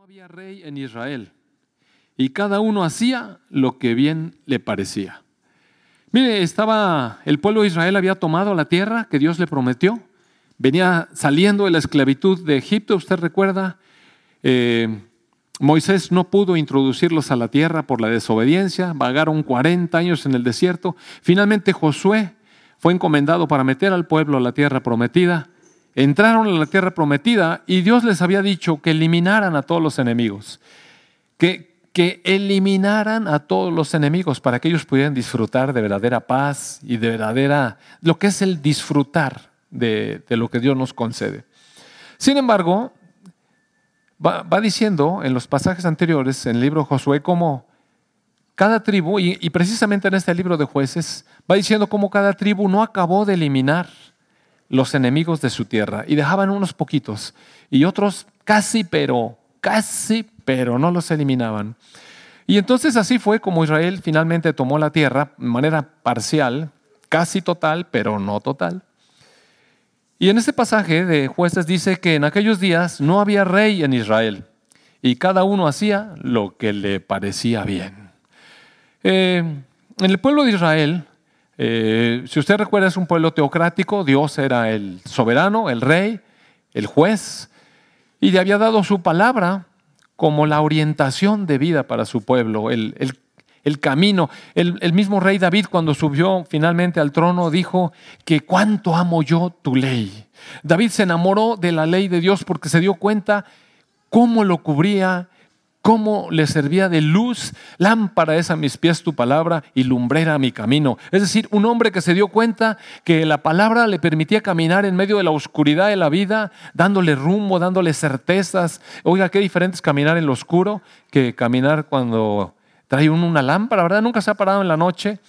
No había rey en Israel y cada uno hacía lo que bien le parecía. Mire, estaba, el pueblo de Israel había tomado la tierra que Dios le prometió, venía saliendo de la esclavitud de Egipto, usted recuerda, eh, Moisés no pudo introducirlos a la tierra por la desobediencia, vagaron 40 años en el desierto, finalmente Josué fue encomendado para meter al pueblo a la tierra prometida, entraron a la tierra prometida y Dios les había dicho que eliminaran a todos los enemigos, que, que eliminaran a todos los enemigos para que ellos pudieran disfrutar de verdadera paz y de verdadera, lo que es el disfrutar de, lo que Dios nos concede. Sin embargo, va, diciendo en los pasajes anteriores, en el libro de Josué, cómo cada tribu, y, y precisamente en este libro de jueces, va diciendo cómo cada tribu no acabó de eliminar los enemigos de su tierra y dejaban unos poquitos y otros casi, pero casi, pero no los eliminaban. Y entonces así fue como Israel finalmente tomó la tierra de manera parcial, casi total, pero no total. Y en este pasaje de jueces dice que en aquellos días no había rey en Israel y cada uno hacía lo que le parecía bien. Eh, en el pueblo de Israel eh, si usted recuerda, es un pueblo teocrático, Dios era el soberano, el rey, el juez, y le había dado su palabra como la orientación de vida para su pueblo, el, camino. El, el, mismo rey David cuando subió finalmente al trono dijo que cuánto amo yo tu ley. David se enamoró de la ley de Dios porque se dio cuenta cómo lo cubría cómo le servía de luz, lámpara es a mis pies tu palabra y lumbrera mi camino. Es decir, un hombre que se dio cuenta que la palabra le permitía caminar en medio de la oscuridad de la vida, dándole rumbo, dándole certezas. Oiga, qué diferente es caminar en lo oscuro que caminar cuando trae una lámpara, ¿verdad? Nunca se ha parado en la noche,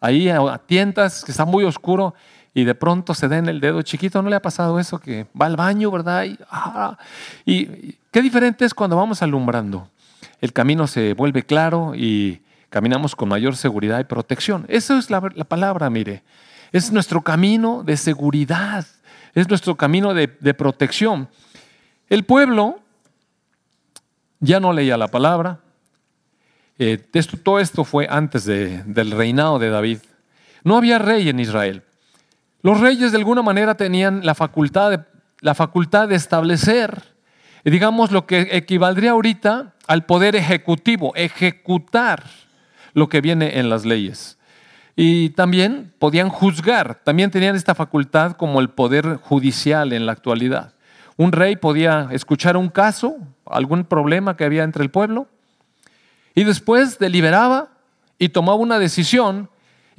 ahí a tientas que está muy oscuro y de pronto se da en el dedo chiquito, ¿no le ha pasado eso? Que va al baño, ¿verdad? y ah, qué diferente es cuando vamos alumbrando el camino se vuelve claro y caminamos con mayor seguridad y protección. Esa es la, palabra, mire. Es nuestro camino de seguridad, es nuestro camino de, protección. El pueblo ya no leía la palabra. Eh, todo esto fue antes del reinado de David. No había rey en Israel. Los reyes de alguna manera tenían la facultad de establecer digamos, lo que equivaldría ahorita al poder ejecutivo, ejecutar lo que viene en las leyes. Y también podían juzgar, también tenían esta facultad como el poder judicial en la actualidad. Un rey podía escuchar un caso, algún problema que había entre el pueblo, y después deliberaba y tomaba una decisión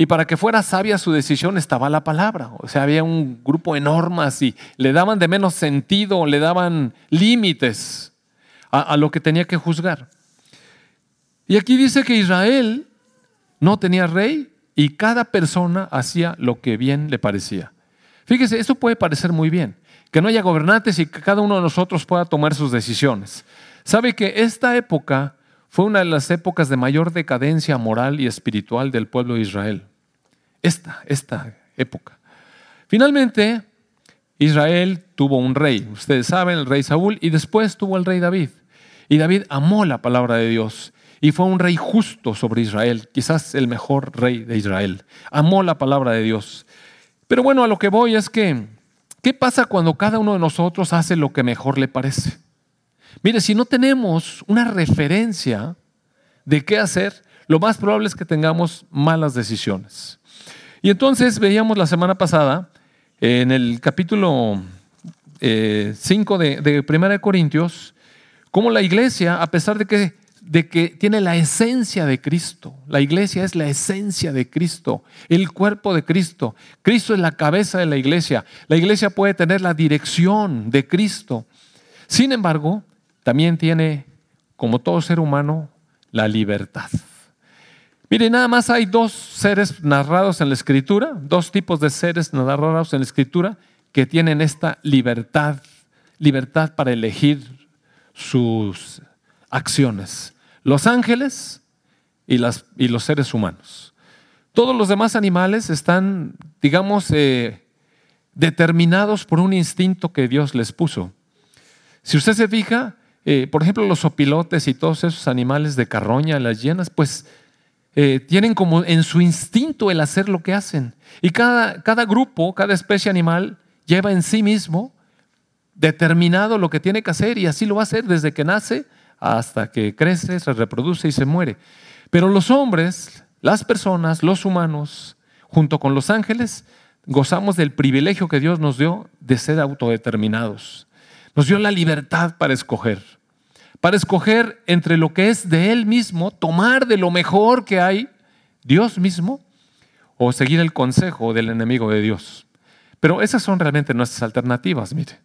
y para que fuera sabia su decisión estaba la palabra. O sea, había un grupo de normas y le daban de menos sentido, le daban límites a, lo que tenía que juzgar. Y aquí dice que Israel no tenía rey y cada persona hacía lo que bien le parecía. Fíjese, esto puede parecer muy bien, que no haya gobernantes y que cada uno de nosotros pueda tomar sus decisiones. Sabe que esta época fue una de las épocas de mayor decadencia moral y espiritual del pueblo de Israel esta, esta época. Finalmente, Israel tuvo un rey, ustedes saben, el rey Saúl, y después tuvo el rey David. Y David amó la palabra de Dios y fue un rey justo sobre Israel, quizás el mejor rey de Israel. Amó la palabra de Dios. Pero bueno, a lo que voy es que, ¿qué pasa cuando cada uno de nosotros hace lo que mejor le parece? Mire, si no tenemos una referencia de qué hacer, lo más probable es que tengamos malas decisiones. Y entonces veíamos la semana pasada, en el capítulo 5 eh, de, de Primera Corintios, cómo la iglesia, a pesar de que, de que tiene la esencia de Cristo, la iglesia es la esencia de Cristo, el cuerpo de Cristo, Cristo es la cabeza de la iglesia, la iglesia puede tener la dirección de Cristo. Sin embargo, también tiene, como todo ser humano, la libertad. Mire, nada más hay dos seres narrados en la escritura, dos tipos de seres narrados en la escritura que tienen esta libertad, libertad para elegir sus acciones. Los ángeles y, y los seres humanos. Todos los demás animales están, digamos, eh, determinados por un instinto que Dios les puso. Si usted se fija, eh, por ejemplo, los opilotes y todos esos animales de carroña, las hienas, pues eh, tienen como en su instinto el hacer lo que hacen. Y cada, cada grupo, cada especie animal lleva en sí mismo determinado lo que tiene que hacer y así lo va a hacer desde que nace hasta que crece, se reproduce y se muere. Pero los hombres, las personas, los humanos, junto con los ángeles, gozamos del privilegio que Dios nos dio de ser autodeterminados. Nos dio la libertad para escoger, para escoger entre lo que es de Él mismo, tomar de lo mejor que hay, Dios mismo, o seguir el consejo del enemigo de Dios. Pero esas son realmente nuestras alternativas, mire.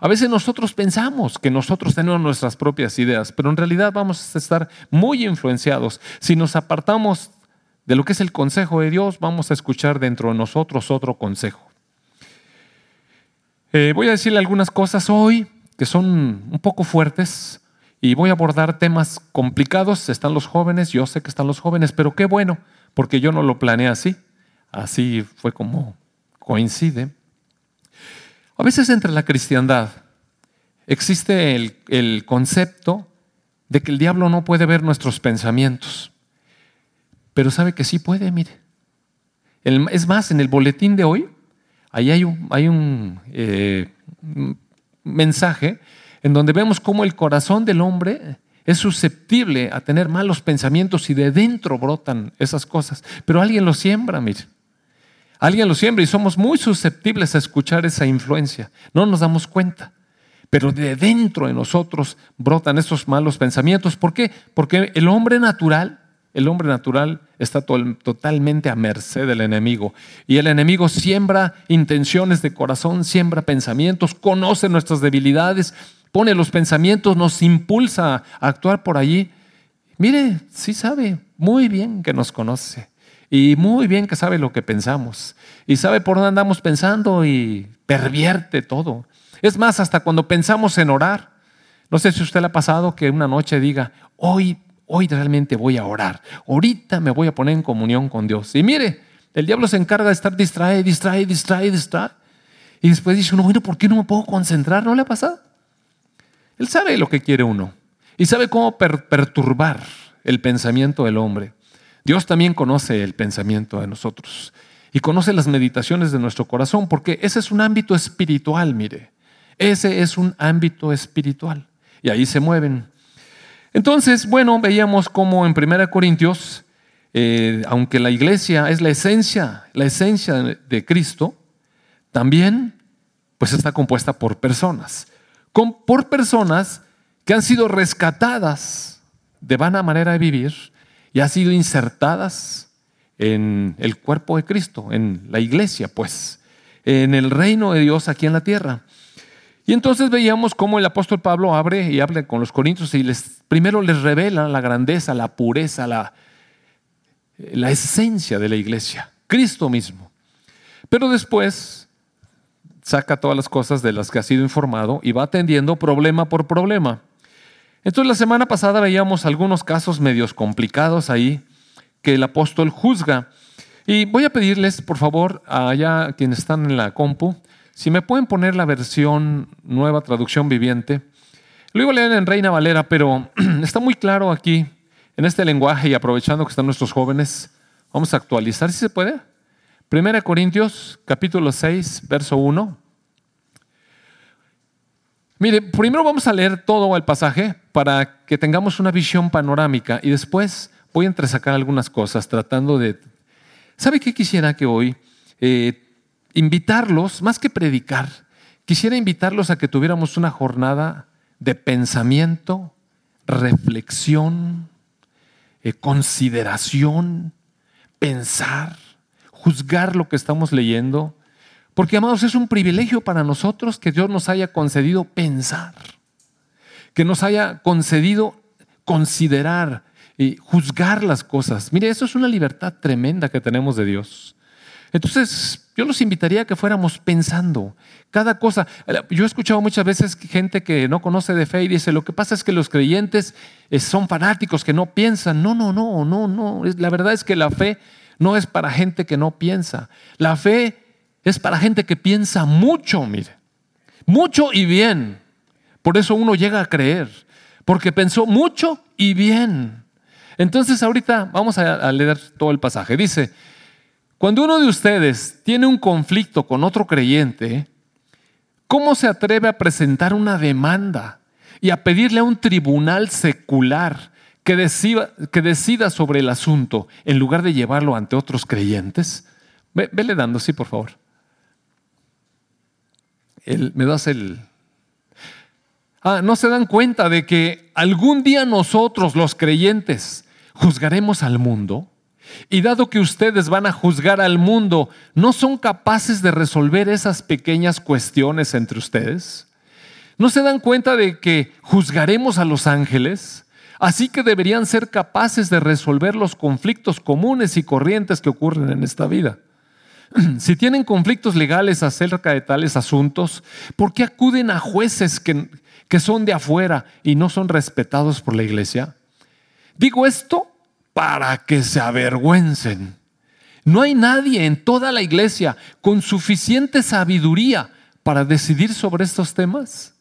A veces nosotros pensamos que nosotros tenemos nuestras propias ideas, pero en realidad vamos a estar muy influenciados. Si nos apartamos de lo que es el consejo de Dios, vamos a escuchar dentro de nosotros otro consejo. Eh, voy a decirle algunas cosas hoy que son un poco fuertes y voy a abordar temas complicados. Están los jóvenes, yo sé que están los jóvenes, pero qué bueno, porque yo no lo planeé así. Así fue como coincide. A veces entre la cristiandad existe el, concepto de que el diablo no puede ver nuestros pensamientos, pero sabe que sí puede, mire. es más, en el boletín de hoy Ahí hay un, hay un eh, mensaje en donde vemos cómo el corazón del hombre es susceptible a tener malos pensamientos y de dentro brotan esas cosas. Pero alguien lo siembra, mire. Alguien lo siembra y somos muy susceptibles a escuchar esa influencia. No nos damos cuenta. Pero de dentro de nosotros brotan esos malos pensamientos. ¿Por qué? Porque el hombre natural el hombre natural está totalmente a merced del enemigo. Y el enemigo siembra intenciones de corazón, siembra pensamientos, conoce nuestras debilidades, pone los pensamientos, nos impulsa a actuar por allí. Mire, sí sabe muy bien que nos conoce y muy bien que sabe lo que pensamos y sabe por dónde andamos pensando y pervierte todo. Es más, hasta cuando pensamos en orar. No sé si usted le ha pasado que una noche diga, hoy hoy realmente voy a orar, ahorita me voy a poner en comunión con Dios. Y mire, el diablo se encarga de estar distrae, distrae, distrae, distrae. Y después dice uno, bueno, ¿por qué no me puedo concentrar? ¿No le ha pasado? Él sabe lo que quiere uno y sabe cómo perturbar el pensamiento del hombre. Dios también conoce el pensamiento de nosotros y conoce las meditaciones de nuestro corazón, porque ese es un ámbito espiritual, mire. Ese es un ámbito espiritual. Y ahí se mueven entonces, bueno, veíamos cómo en 1 Corintios, eh, aunque la iglesia es la esencia, la esencia de Cristo, también pues está compuesta por personas, por personas que han sido rescatadas de vana manera de vivir y han sido insertadas en el cuerpo de Cristo, en la iglesia, pues, en el reino de Dios aquí en la tierra. Y entonces veíamos cómo el apóstol Pablo abre y habla con los corintios y les, primero les revela la grandeza, la pureza, la, la esencia de la iglesia, Cristo mismo. Pero después saca todas las cosas de las que ha sido informado y va atendiendo problema por problema. Entonces la semana pasada veíamos algunos casos medios complicados ahí que el apóstol juzga. Y voy a pedirles, por favor, allá quienes están en la compu, si me pueden poner la versión nueva traducción viviente. Lo iba a leer en Reina Valera, pero está muy claro aquí, en este lenguaje, y aprovechando que están nuestros jóvenes, vamos a actualizar, si se puede. Primera Corintios, capítulo 6, verso 1. Mire, primero vamos a leer todo el pasaje para que tengamos una visión panorámica y después voy a entresacar algunas cosas tratando de... ¿Sabe qué quisiera que hoy eh, invitarlos, más que predicar, quisiera invitarlos a que tuviéramos una jornada de pensamiento, reflexión, eh, consideración, pensar, juzgar lo que estamos leyendo. Porque, amados, es un privilegio para nosotros que Dios nos haya concedido pensar, que nos haya concedido considerar y juzgar las cosas. Mire, eso es una libertad tremenda que tenemos de Dios. Entonces, yo los invitaría a que fuéramos pensando cada cosa. Yo he escuchado muchas veces gente que no conoce de fe y dice, lo que pasa es que los creyentes eh, son fanáticos, que no piensan. No, no, no, no, no. La verdad es que la fe no es para gente que no piensa. La fe es para gente que piensa mucho, mire. Mucho y bien. Por eso uno llega a creer. porque pensó mucho y bien. Entonces ahorita vamos a leer todo el pasaje. Dice, cuando uno de ustedes tiene un conflicto con otro creyente, ¿cómo se atreve a presentar una demanda y a pedirle a un tribunal secular que decida, que decida sobre el asunto en lugar de llevarlo ante otros creyentes? vele dando, sí, por favor. me das el... Ah, ¿no se dan cuenta de que algún día nosotros, los creyentes, juzgaremos al mundo? Y dado que ustedes van a juzgar al mundo, ¿no son capaces de resolver esas pequeñas cuestiones entre ustedes? ¿No se dan cuenta de que juzgaremos a los ángeles? Así que deberían ser capaces de resolver los conflictos comunes y corrientes que ocurren en esta vida. Si tienen conflictos legales acerca de tales asuntos, ¿por qué acuden a jueces que, que son de afuera y no son respetados por la iglesia? Digo esto para que se avergüencen. No hay nadie en toda la iglesia con suficiente sabiduría para decidir sobre estos temas,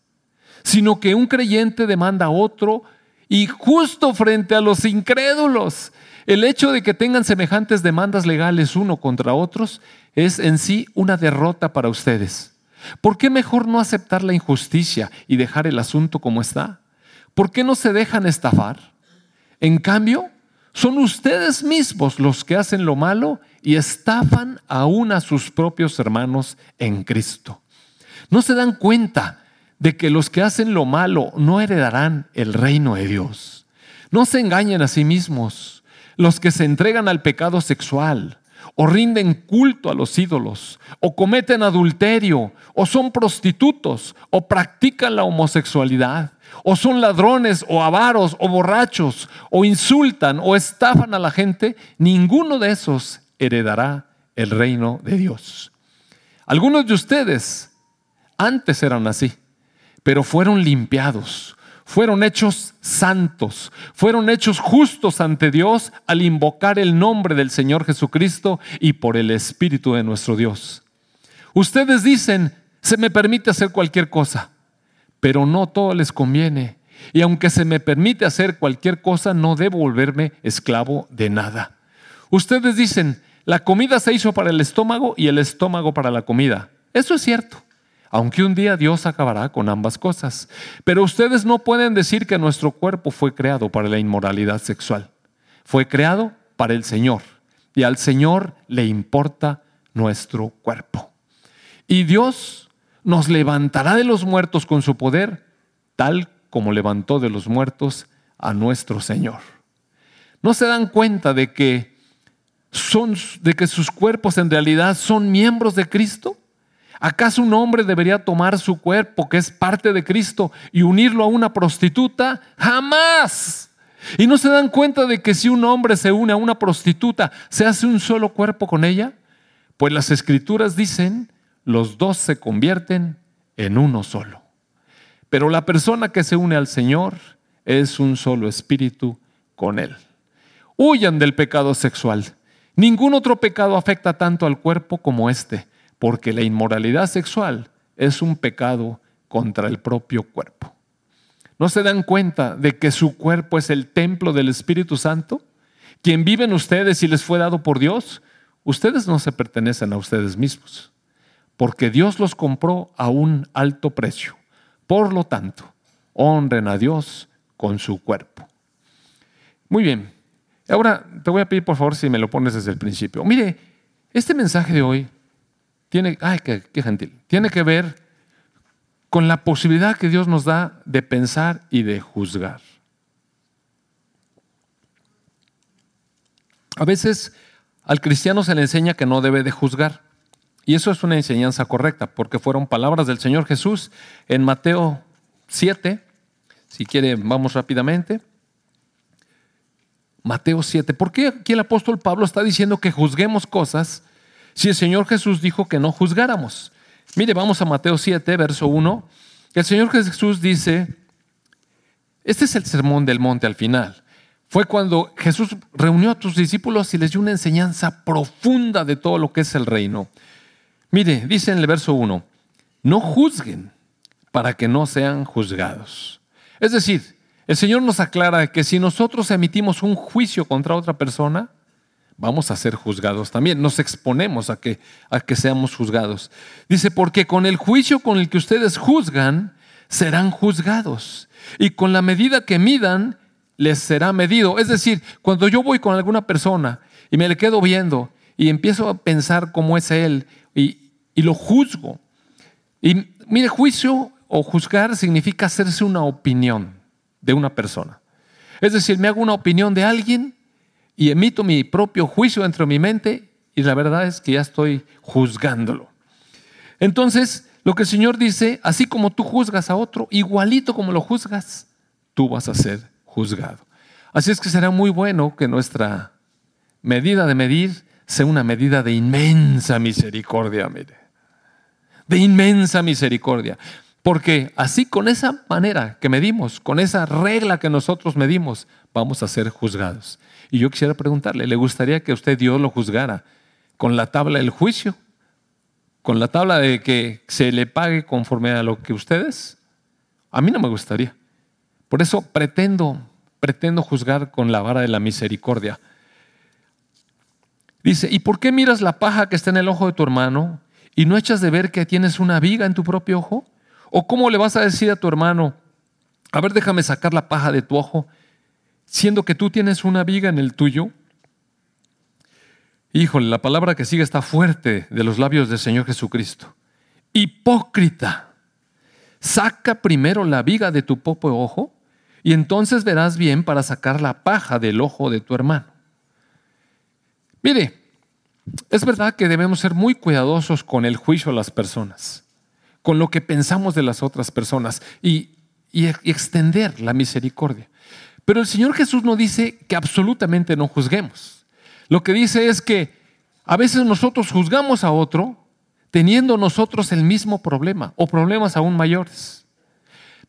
sino que un creyente demanda a otro y justo frente a los incrédulos, el hecho de que tengan semejantes demandas legales uno contra otros es en sí una derrota para ustedes. ¿Por qué mejor no aceptar la injusticia y dejar el asunto como está? ¿Por qué no se dejan estafar? En cambio, son ustedes mismos los que hacen lo malo y estafan aún a sus propios hermanos en Cristo. ¿No se dan cuenta de que los que hacen lo malo no heredarán el reino de Dios? No se engañen a sí mismos. Los que se entregan al pecado sexual, o rinden culto a los ídolos, o cometen adulterio, o son prostitutos, o practican la homosexualidad, o son ladrones, o avaros, o borrachos, o insultan, o estafan a la gente, ninguno de esos heredará el reino de Dios. Algunos de ustedes antes eran así, pero fueron limpiados, fueron hechos santos, fueron hechos justos ante Dios al invocar el nombre del Señor Jesucristo y por el Espíritu de nuestro Dios. Ustedes dicen, se me permite hacer cualquier cosa, pero no todo les conviene. Y aunque se me permite hacer cualquier cosa, no debo volverme esclavo de nada. Ustedes dicen, la comida se hizo para el estómago y el estómago para la comida. Eso es cierto aunque un día Dios acabará con ambas cosas. Pero ustedes no pueden decir que nuestro cuerpo fue creado para la inmoralidad sexual. Fue creado para el Señor y al Señor le importa nuestro cuerpo. Y Dios nos levantará de los muertos con su poder, tal como levantó de los muertos a nuestro Señor. ¿No se dan cuenta de que son de que sus cuerpos en realidad son miembros de Cristo? ¿Acaso un hombre debería tomar su cuerpo, que es parte de Cristo, y unirlo a una prostituta? Jamás. ¿Y no se dan cuenta de que si un hombre se une a una prostituta, se hace un solo cuerpo con ella? Pues las escrituras dicen, los dos se convierten en uno solo. Pero la persona que se une al Señor es un solo espíritu con Él. Huyan del pecado sexual. Ningún otro pecado afecta tanto al cuerpo como este porque la inmoralidad sexual es un pecado contra el propio cuerpo. ¿No se dan cuenta de que su cuerpo es el templo del Espíritu Santo? Quien vive en ustedes y les fue dado por Dios, ustedes no se pertenecen a ustedes mismos, porque Dios los compró a un alto precio. Por lo tanto, honren a Dios con su cuerpo. Muy bien. Ahora te voy a pedir por favor si me lo pones desde el principio. Mire, este mensaje de hoy tiene, ay, qué, gentil, tiene que ver con la posibilidad que Dios nos da de pensar y de juzgar. A veces al cristiano se le enseña que no debe de juzgar. Y eso es una enseñanza correcta, porque fueron palabras del Señor Jesús en Mateo 7. Si quiere, vamos rápidamente. Mateo 7. ¿Por qué aquí el apóstol Pablo está diciendo que juzguemos cosas si el Señor Jesús dijo que no juzgáramos. Mire, vamos a Mateo 7, verso 1. El Señor Jesús dice, este es el sermón del monte al final. Fue cuando Jesús reunió a tus discípulos y les dio una enseñanza profunda de todo lo que es el reino. Mire, dice en el verso 1, no juzguen para que no sean juzgados. Es decir, El Señor nos aclara que si nosotros emitimos un juicio contra otra persona, vamos a ser juzgados también. Nos exponemos a que, a que seamos juzgados. Dice, porque con el juicio con el que ustedes juzgan, serán juzgados. Y con la medida que midan, les será medido. Es decir, cuando yo voy con alguna persona y me le quedo viendo y empiezo a pensar cómo es él y, y lo juzgo. Y mire, juicio o juzgar significa hacerse una opinión de una persona. Es decir, me hago una opinión de alguien y emito mi propio juicio dentro de mi mente y la verdad es que ya estoy juzgándolo. Entonces, lo que el Señor dice, así como tú juzgas a otro, igualito como lo juzgas, tú vas a ser juzgado. Así es que será muy bueno que nuestra medida de medir sea una medida de inmensa misericordia, mire. De inmensa misericordia. Porque así con esa manera que medimos, con esa regla que nosotros medimos, vamos a ser juzgados. Y yo quisiera preguntarle, ¿le gustaría que usted Dios lo juzgara con la tabla del juicio? ¿Con la tabla de que se le pague conforme a lo que ustedes? A mí no me gustaría. Por eso pretendo, pretendo juzgar con la vara de la misericordia. Dice, ¿y por qué miras la paja que está en el ojo de tu hermano y no echas de ver que tienes una viga en tu propio ojo? ¿O cómo le vas a decir a tu hermano, a ver, déjame sacar la paja de tu ojo, siendo que tú tienes una viga en el tuyo? Híjole, la palabra que sigue está fuerte de los labios del Señor Jesucristo. Hipócrita, saca primero la viga de tu popo ojo y entonces verás bien para sacar la paja del ojo de tu hermano. Mire, es verdad que debemos ser muy cuidadosos con el juicio a las personas con lo que pensamos de las otras personas y, extender la misericordia. Pero el Señor Jesús no dice que absolutamente no juzguemos. Lo que dice es que a veces nosotros juzgamos a otro teniendo nosotros el mismo problema o problemas aún mayores.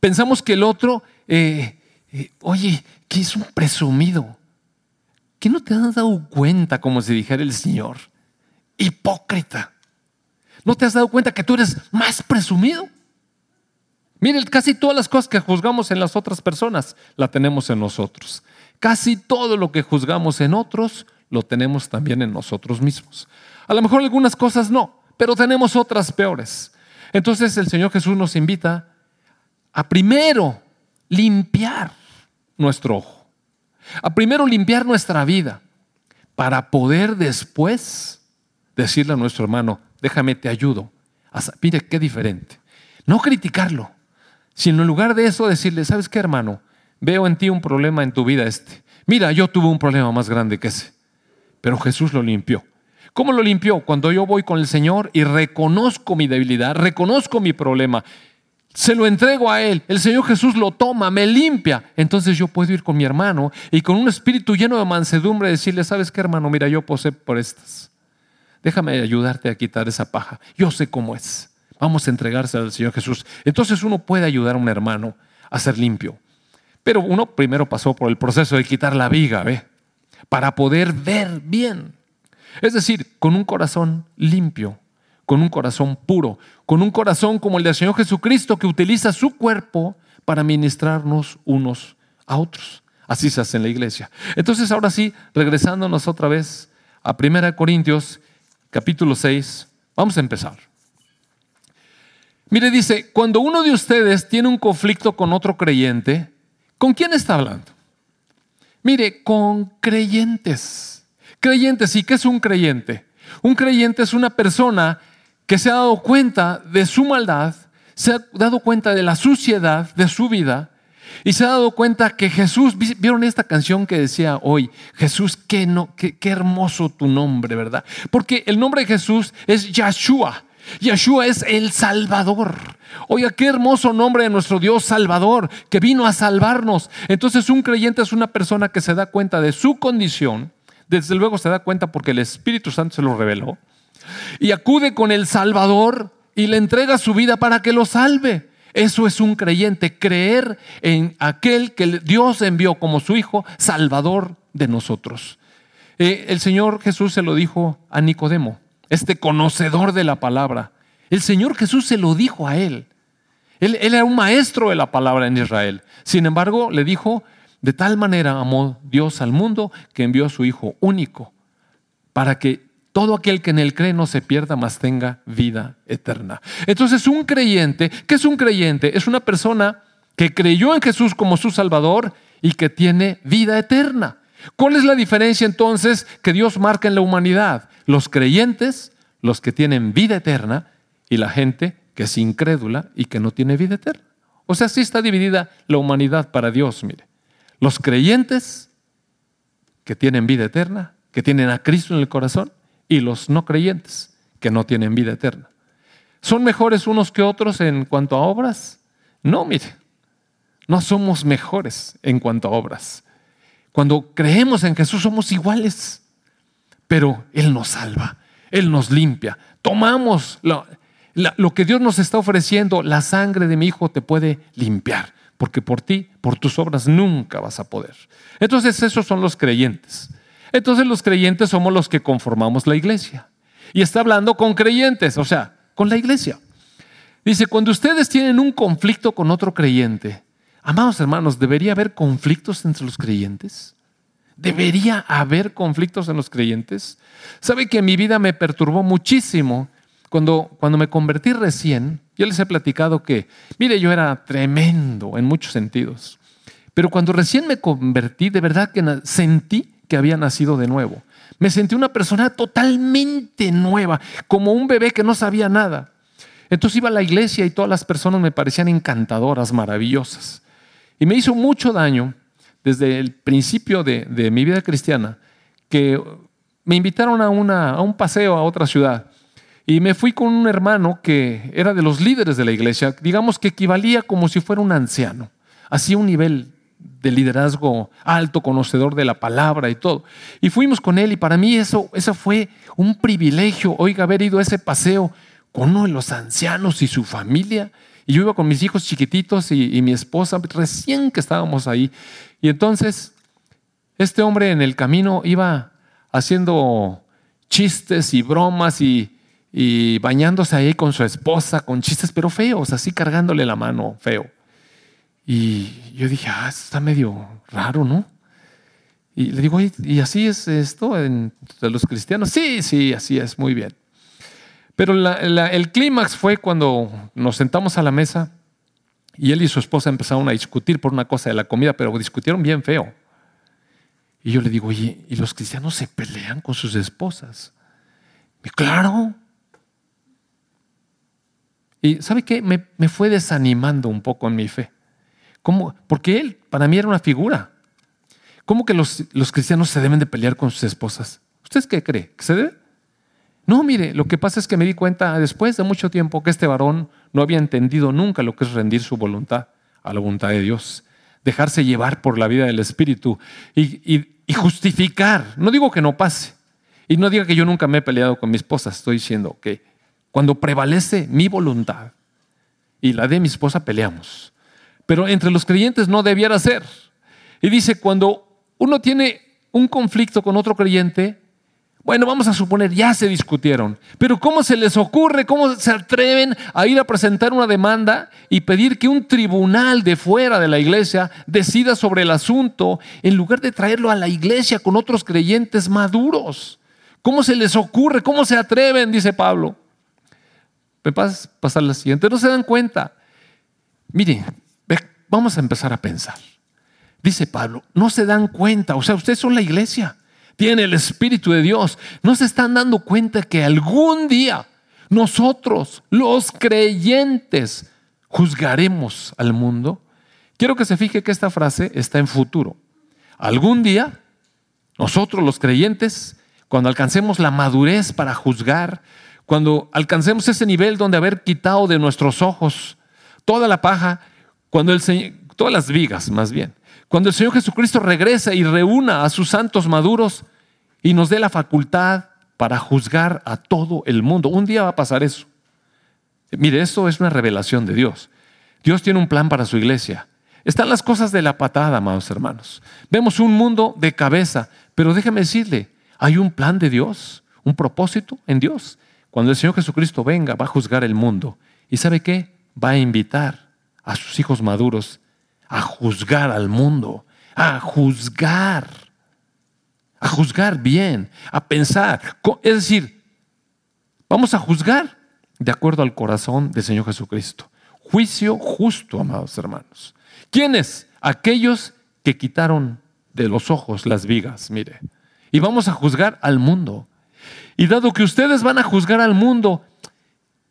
Pensamos que el otro, eh, eh, oye, que es un presumido, que no te has dado cuenta, como se dijera el Señor, hipócrita. ¿No te has dado cuenta que tú eres más presumido? Miren, casi todas las cosas que juzgamos en las otras personas la tenemos en nosotros. Casi todo lo que juzgamos en otros lo tenemos también en nosotros mismos. A lo mejor algunas cosas no, pero tenemos otras peores. Entonces el Señor Jesús nos invita a primero limpiar nuestro ojo, a primero limpiar nuestra vida, para poder después decirle a nuestro hermano, déjame te ayudo. Mire qué diferente. No criticarlo, sino en lugar de eso decirle, ¿sabes qué hermano? Veo en ti un problema en tu vida este. Mira, yo tuve un problema más grande que ese, pero Jesús lo limpió. ¿Cómo lo limpió? Cuando yo voy con el Señor y reconozco mi debilidad, reconozco mi problema, se lo entrego a Él, el Señor Jesús lo toma, me limpia, entonces yo puedo ir con mi hermano y con un espíritu lleno de mansedumbre decirle, ¿sabes qué hermano? Mira, yo posé por estas déjame ayudarte a quitar esa paja. Yo sé cómo es. Vamos a entregarse al Señor Jesús. Entonces uno puede ayudar a un hermano a ser limpio. Pero uno primero pasó por el proceso de quitar la viga, ¿ve? Para poder ver bien. Es decir, con un corazón limpio, con un corazón puro, con un corazón como el del Señor Jesucristo que utiliza su cuerpo para ministrarnos unos a otros. Así se hace en la iglesia. Entonces, ahora sí, regresándonos otra vez a 1 Corintios capítulo 6. Vamos a empezar. Mire, dice, cuando uno de ustedes tiene un conflicto con otro creyente, ¿con quién está hablando? Mire, con creyentes. Creyentes, ¿y qué es un creyente? Un creyente es una persona que se ha dado cuenta de su maldad, se ha dado cuenta de la suciedad de su vida y se ha dado cuenta que Jesús, vieron esta canción que decía hoy, Jesús, qué, no, qué, hermoso tu nombre, ¿verdad? Porque el nombre de Jesús es Yahshua. Yahshua es el Salvador. Oiga, qué hermoso nombre de nuestro Dios Salvador, que vino a salvarnos. Entonces un creyente es una persona que se da cuenta de su condición, desde luego se da cuenta porque el Espíritu Santo se lo reveló, y acude con el Salvador y le entrega su vida para que lo salve. Eso es un creyente, creer en aquel que Dios envió como su Hijo, Salvador de nosotros. Eh, el Señor Jesús se lo dijo a Nicodemo, este conocedor de la palabra. El Señor Jesús se lo dijo a él. Él, él, era un maestro de la palabra en Israel. Sin embargo, le dijo, de tal manera amó Dios al mundo que envió a su Hijo único para que todo aquel que en él cree no se pierda, mas tenga vida eterna. Entonces, un creyente, ¿qué es un creyente? Es una persona que creyó en Jesús como su Salvador y que tiene vida eterna. ¿Cuál es la diferencia entonces que Dios marca en la humanidad? Los creyentes, los que tienen vida eterna, y la gente que es incrédula y que no tiene vida eterna. O sea, así está dividida la humanidad para Dios, mire. Los creyentes que tienen vida eterna, que tienen a Cristo en el corazón, y los no creyentes que no tienen vida eterna. ¿Son mejores unos que otros en cuanto a obras? No, mire, no somos mejores en cuanto a obras. Cuando creemos en Jesús somos iguales, pero Él nos salva, Él nos limpia. Tomamos lo, que Dios nos está ofreciendo, la sangre de mi Hijo te puede limpiar, porque por ti, por tus obras, nunca vas a poder. Entonces esos son los creyentes. Entonces los creyentes somos los que conformamos la iglesia. Y está hablando con creyentes, o sea, con la iglesia. Dice, cuando ustedes tienen un conflicto con otro creyente, amados hermanos, ¿debería haber conflictos entre los creyentes? ¿Debería haber conflictos en los creyentes? ¿Sabe que mi vida me perturbó muchísimo cuando, cuando me convertí recién? Yo les he platicado que, mire, yo era tremendo en muchos sentidos. Pero cuando recién me convertí, de verdad que sentí que había nacido de nuevo. Me sentí una persona totalmente nueva, como un bebé que no sabía nada. Entonces iba a la iglesia y todas las personas me parecían encantadoras, maravillosas. Y me hizo mucho daño desde el principio de, mi vida cristiana que me invitaron a, un paseo a otra ciudad. Y me fui con un hermano que era de los líderes de la iglesia, digamos que equivalía como si fuera un anciano, hacía un nivel de liderazgo alto, conocedor de la palabra y todo. Y fuimos con él y para mí eso, fue un privilegio, oiga, haber ido a ese paseo con uno de los ancianos y su familia. Y yo iba con mis hijos chiquititos y, mi esposa recién que estábamos ahí. Y entonces este hombre en el camino iba haciendo chistes y bromas y, y bañándose ahí con su esposa, con chistes pero feos, así cargándole la mano, feo. Y yo dije, ah, está medio raro, ¿no? Y le digo, ¿y así es esto entre los cristianos? Sí, sí, así es, muy bien. Pero el clímax fue cuando nos sentamos a la mesa y él y su esposa empezaron a discutir por una cosa de la comida, pero discutieron bien feo. Y yo le digo, oye, ¿y los cristianos se pelean con sus esposas? Claro. Y ¿sabe qué? me fue desanimando un poco en mi fe. ¿Cómo? Porque él para mí era una figura. ¿Cómo que los, los cristianos se deben de pelear con sus esposas? ¿Usted qué cree? ¿Que se debe? No, mire, lo que pasa es que me di cuenta después de mucho tiempo que este varón no había entendido nunca lo que es rendir su voluntad a la voluntad de Dios, dejarse llevar por la vida del Espíritu y, y justificar. No digo que no pase y no diga que yo nunca me he peleado con mi esposa, estoy diciendo que cuando prevalece mi voluntad y la de mi esposa peleamos pero entre los creyentes no debiera ser. Y dice, cuando uno tiene un conflicto con otro creyente, bueno, vamos a suponer, ya se discutieron, pero ¿cómo se les ocurre, cómo se atreven a ir a presentar una demanda y pedir que un tribunal de fuera de la iglesia decida sobre el asunto en lugar de traerlo a la iglesia con otros creyentes maduros? ¿Cómo se les ocurre? ¿Cómo se atreven? Dice Pablo. Me pasas pasar la siguiente. No se dan cuenta. Mire, Vamos a empezar a pensar. Dice Pablo, no se dan cuenta, o sea, ustedes son la iglesia, tienen el Espíritu de Dios, no se están dando cuenta que algún día nosotros, los creyentes, juzgaremos al mundo. Quiero que se fije que esta frase está en futuro. Algún día, nosotros los creyentes, cuando alcancemos la madurez para juzgar, cuando alcancemos ese nivel donde haber quitado de nuestros ojos toda la paja, cuando el Señor, todas las vigas más bien, cuando el Señor Jesucristo regresa y reúna a sus santos maduros y nos dé la facultad para juzgar a todo el mundo. Un día va a pasar eso. Mire, esto es una revelación de Dios. Dios tiene un plan para su iglesia. Están las cosas de la patada, amados hermanos. Vemos un mundo de cabeza, pero déjeme decirle, hay un plan de Dios, un propósito en Dios. Cuando el Señor Jesucristo venga, va a juzgar el mundo. ¿Y sabe qué? Va a invitar a sus hijos maduros a juzgar al mundo, a juzgar, a juzgar bien, a pensar. Es decir, vamos a juzgar de acuerdo al corazón del Señor Jesucristo. Juicio justo, amados hermanos. ¿Quiénes? Aquellos que quitaron de los ojos las vigas, mire. Y vamos a juzgar al mundo. Y dado que ustedes van a juzgar al mundo,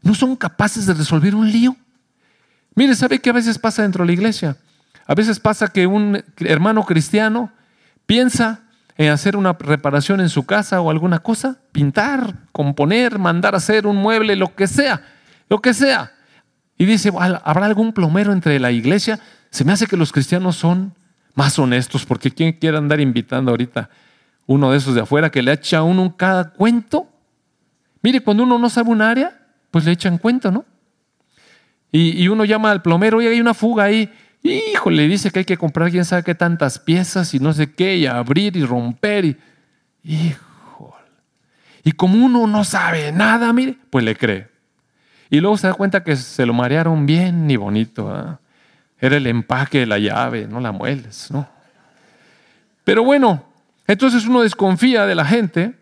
¿no son capaces de resolver un lío? Mire, ¿sabe qué a veces pasa dentro de la iglesia? A veces pasa que un hermano cristiano piensa en hacer una reparación en su casa o alguna cosa, pintar, componer, mandar a hacer un mueble, lo que sea, lo que sea. Y dice, ¿habrá algún plomero entre la iglesia? Se me hace que los cristianos son más honestos, porque ¿quién quiere andar invitando ahorita uno de esos de afuera que le echa a uno cada cuento? Mire, cuando uno no sabe un área, pues le echan cuento, ¿no? Y, uno llama al plomero, oye, hay una fuga ahí. Híjole, dice que hay que comprar quién sabe qué tantas piezas y no sé qué, y abrir y romper. Y, híjole. Y como uno no sabe nada, mire, pues le cree. Y luego se da cuenta que se lo marearon bien y bonito. Era el empaque de la llave, no la mueles, ¿no? Pero bueno, entonces uno desconfía de la gente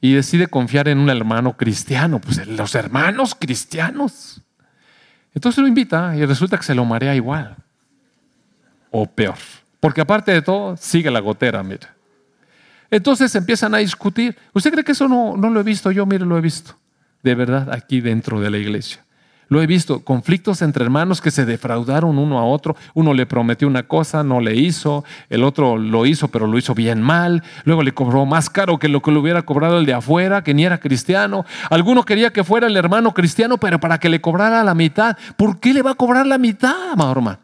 y decide confiar en un hermano cristiano. Pues los hermanos cristianos. Entonces lo invita y resulta que se lo marea igual. O peor. Porque aparte de todo, sigue la gotera, mire. Entonces empiezan a discutir. ¿Usted cree que eso no, no lo he visto? Yo, mire, lo he visto. De verdad, aquí dentro de la iglesia. Lo he visto, conflictos entre hermanos que se defraudaron uno a otro. Uno le prometió una cosa, no le hizo. El otro lo hizo, pero lo hizo bien mal. Luego le cobró más caro que lo que le hubiera cobrado el de afuera, que ni era cristiano. Alguno quería que fuera el hermano cristiano, pero para que le cobrara la mitad. ¿Por qué le va a cobrar la mitad, hermano?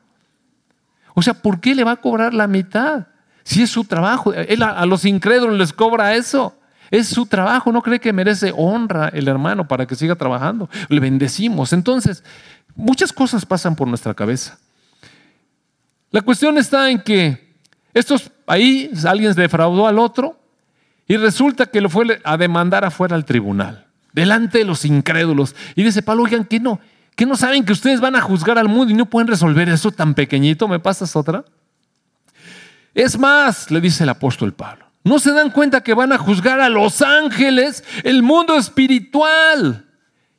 O sea, ¿por qué le va a cobrar la mitad? Si es su trabajo. Él a los incrédulos les cobra eso. Es su trabajo, no cree que merece honra el hermano para que siga trabajando. Le bendecimos. Entonces, muchas cosas pasan por nuestra cabeza. La cuestión está en que estos ahí alguien defraudó al otro y resulta que lo fue a demandar afuera al tribunal, delante de los incrédulos. Y dice Pablo, oigan, ¿qué no? ¿Que no saben que ustedes van a juzgar al mundo y no pueden resolver eso tan pequeñito? ¿Me pasas otra? Es más, le dice el apóstol Pablo, no se dan cuenta que van a juzgar a los ángeles, el mundo espiritual.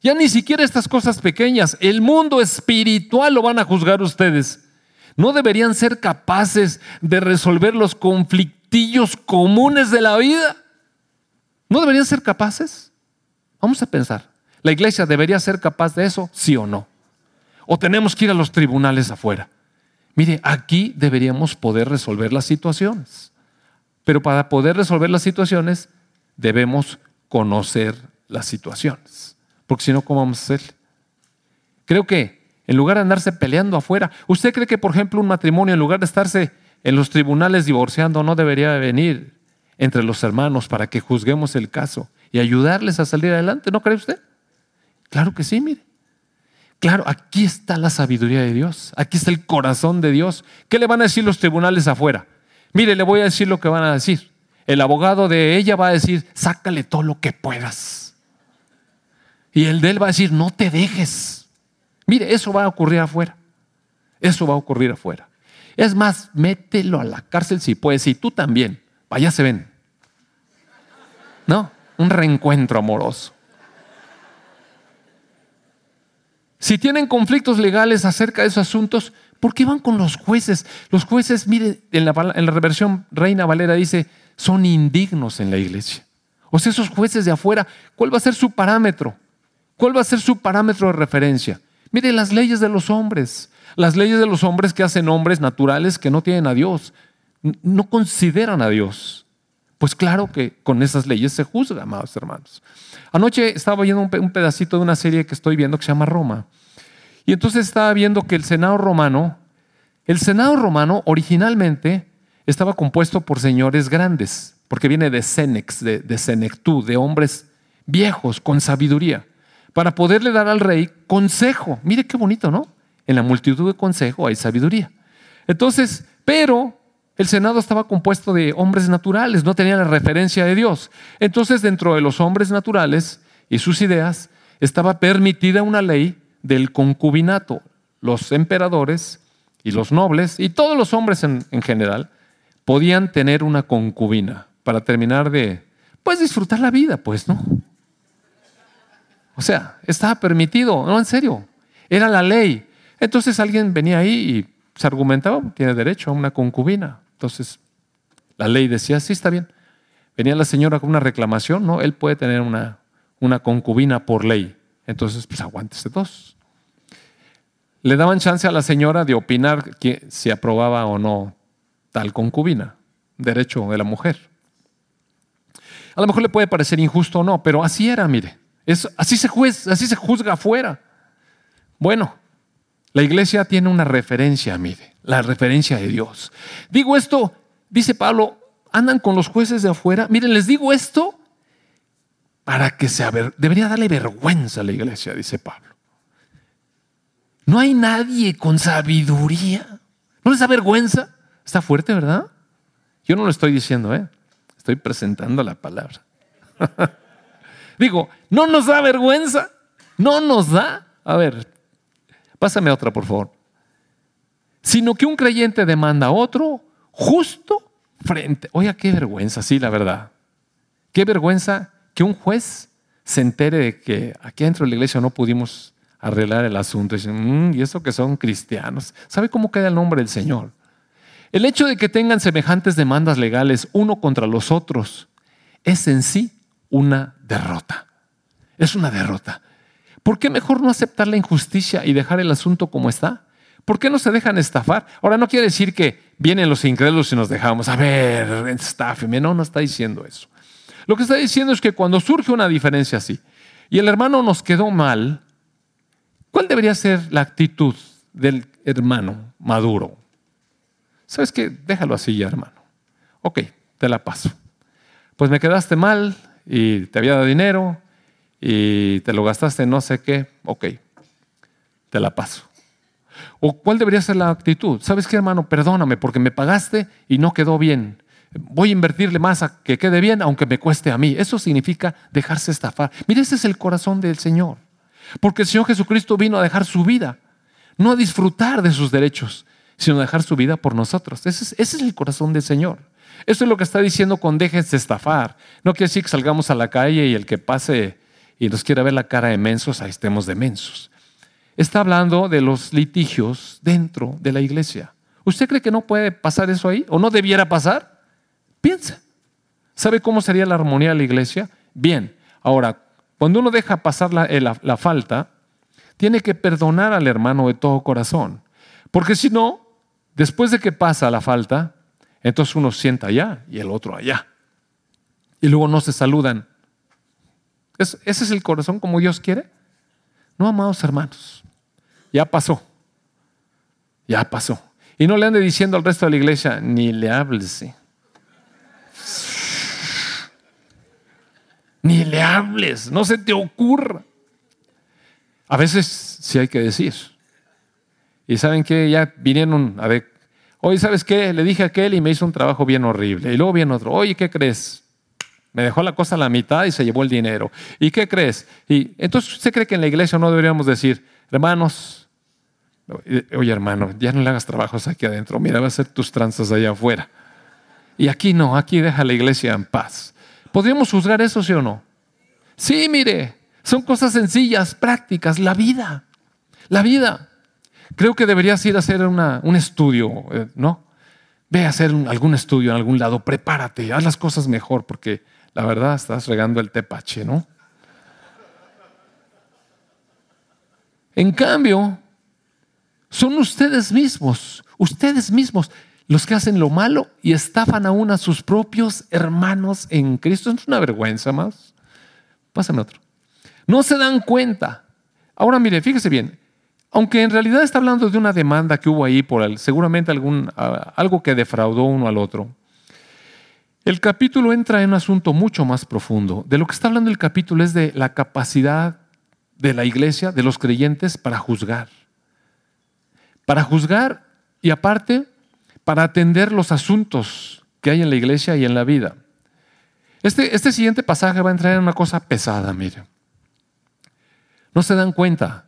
Ya ni siquiera estas cosas pequeñas, el mundo espiritual lo van a juzgar ustedes. ¿No deberían ser capaces de resolver los conflictillos comunes de la vida? ¿No deberían ser capaces? Vamos a pensar. ¿La iglesia debería ser capaz de eso? Sí o no. ¿O tenemos que ir a los tribunales afuera? Mire, aquí deberíamos poder resolver las situaciones. Pero para poder resolver las situaciones debemos conocer las situaciones. Porque si no, ¿cómo vamos a hacer? Creo que en lugar de andarse peleando afuera, ¿usted cree que, por ejemplo, un matrimonio, en lugar de estarse en los tribunales divorciando, no debería venir entre los hermanos para que juzguemos el caso y ayudarles a salir adelante? ¿No cree usted? Claro que sí, mire. Claro, aquí está la sabiduría de Dios, aquí está el corazón de Dios. ¿Qué le van a decir los tribunales afuera? Mire, le voy a decir lo que van a decir. El abogado de ella va a decir, sácale todo lo que puedas. Y el de él va a decir, no te dejes. Mire, eso va a ocurrir afuera. Eso va a ocurrir afuera. Es más, mételo a la cárcel si puedes, y tú también. Vaya se ven. No, un reencuentro amoroso. Si tienen conflictos legales acerca de esos asuntos, ¿Por qué van con los jueces? Los jueces, mire, en la, en la reversión Reina Valera dice, son indignos en la iglesia. O sea, esos jueces de afuera, ¿cuál va a ser su parámetro? ¿Cuál va a ser su parámetro de referencia? Mire, las leyes de los hombres, las leyes de los hombres que hacen hombres naturales que no tienen a Dios, no consideran a Dios. Pues claro que con esas leyes se juzga, amados hermanos. Anoche estaba viendo un pedacito de una serie que estoy viendo que se llama Roma. Y entonces estaba viendo que el Senado romano, el Senado romano originalmente estaba compuesto por señores grandes, porque viene de Cenex, de, de senectud, de hombres viejos con sabiduría, para poderle dar al rey consejo. Mire qué bonito, ¿no? En la multitud de consejo hay sabiduría. Entonces, pero el Senado estaba compuesto de hombres naturales, no tenía la referencia de Dios. Entonces, dentro de los hombres naturales y sus ideas, estaba permitida una ley del concubinato, los emperadores y los nobles y todos los hombres en, en general podían tener una concubina para terminar de, pues, disfrutar la vida, pues, ¿no? O sea, estaba permitido, no, en serio, era la ley. Entonces alguien venía ahí y se argumentaba, tiene derecho a una concubina. Entonces, la ley decía, sí, está bien. Venía la señora con una reclamación, no, él puede tener una, una concubina por ley. Entonces, pues aguántese dos. Le daban chance a la señora de opinar que, si aprobaba o no tal concubina, derecho de la mujer. A lo mejor le puede parecer injusto o no, pero así era, mire. Es, así, se juez, así se juzga afuera. Bueno, la iglesia tiene una referencia, mire, la referencia de Dios. Digo esto, dice Pablo, andan con los jueces de afuera. Miren, les digo esto para que se debería darle vergüenza a la iglesia, dice Pablo. No hay nadie con sabiduría. ¿No les da vergüenza? Está fuerte, ¿verdad? Yo no lo estoy diciendo, ¿eh? Estoy presentando la palabra. Digo, no nos da vergüenza. No nos da. A ver, pásame otra, por favor. Sino que un creyente demanda a otro justo frente. Oiga, qué vergüenza, sí, la verdad. Qué vergüenza que un juez se entere de que aquí dentro de la iglesia no pudimos arreglar el asunto. Y mm, y eso que son cristianos. ¿Sabe cómo queda el nombre del Señor? El hecho de que tengan semejantes demandas legales uno contra los otros es en sí una derrota. Es una derrota. ¿Por qué mejor no aceptar la injusticia y dejar el asunto como está? ¿Por qué no se dejan estafar? Ahora, no quiere decir que vienen los incrédulos y nos dejamos, a ver, estáfeme. No, no está diciendo eso. Lo que está diciendo es que cuando surge una diferencia así y el hermano nos quedó mal, ¿cuál debería ser la actitud del hermano maduro? ¿Sabes qué? Déjalo así ya, hermano. Ok, te la paso. Pues me quedaste mal y te había dado dinero y te lo gastaste en no sé qué. Ok, te la paso. ¿O cuál debería ser la actitud? ¿Sabes qué, hermano? Perdóname porque me pagaste y no quedó bien. Voy a invertirle más a que quede bien, aunque me cueste a mí. Eso significa dejarse estafar. Mire, ese es el corazón del Señor. Porque el Señor Jesucristo vino a dejar su vida, no a disfrutar de sus derechos, sino a dejar su vida por nosotros. Ese es, el corazón del Señor. Eso es lo que está diciendo con déjense estafar. No quiere decir que salgamos a la calle y el que pase y nos quiera ver la cara de mensos, ahí estemos de mensos está hablando de los litigios dentro de la iglesia. ¿Usted cree que no puede pasar eso ahí? ¿O no debiera pasar? Piensa. ¿Sabe cómo sería la armonía de la iglesia? Bien. Ahora, cuando uno deja pasar eh, la, la falta, tiene que perdonar al hermano de todo corazón. Porque si no, después de que pasa la falta, entonces uno sienta allá y el otro allá. Y luego no se saludan. ¿Ese es el corazón como Dios quiere? No, amados hermanos. Ya pasó. Ya pasó. Y no le ande diciendo al resto de la iglesia, ni le hables. Ni le hables, no se te ocurra. A veces sí hay que decir. Y saben que ya vinieron a ver, oye, ¿sabes qué? Le dije a aquel y me hizo un trabajo bien horrible. Y luego viene otro, oye, ¿qué crees? Me dejó la cosa a la mitad y se llevó el dinero. ¿Y qué crees? Y entonces usted cree que en la iglesia no deberíamos decir, hermanos, Oye, hermano, ya no le hagas trabajos aquí adentro. Mira, va a hacer tus tranzas allá afuera. Y aquí no, aquí deja la iglesia en paz. ¿Podríamos juzgar eso, sí o no? Sí, mire, son cosas sencillas, prácticas, la vida. La vida. Creo que deberías ir a hacer un estudio, eh, ¿no? Ve a hacer algún estudio en algún lado, prepárate, haz las cosas mejor, porque la verdad estás regando el tepache, ¿no? En cambio, son ustedes mismos, ustedes mismos, los que hacen lo malo y estafan aún a sus propios hermanos en Cristo. ¿No es una vergüenza más? Pásame otro. No se dan cuenta. Ahora mire, fíjese bien, aunque en realidad está hablando de una demanda que hubo ahí por seguramente algún, algo que defraudó uno al otro, el capítulo entra en un asunto mucho más profundo. De lo que está hablando el capítulo es de la capacidad de la iglesia, de los creyentes, para juzgar para juzgar y aparte para atender los asuntos que hay en la iglesia y en la vida. Este, este siguiente pasaje va a entrar en una cosa pesada, mire. No se dan cuenta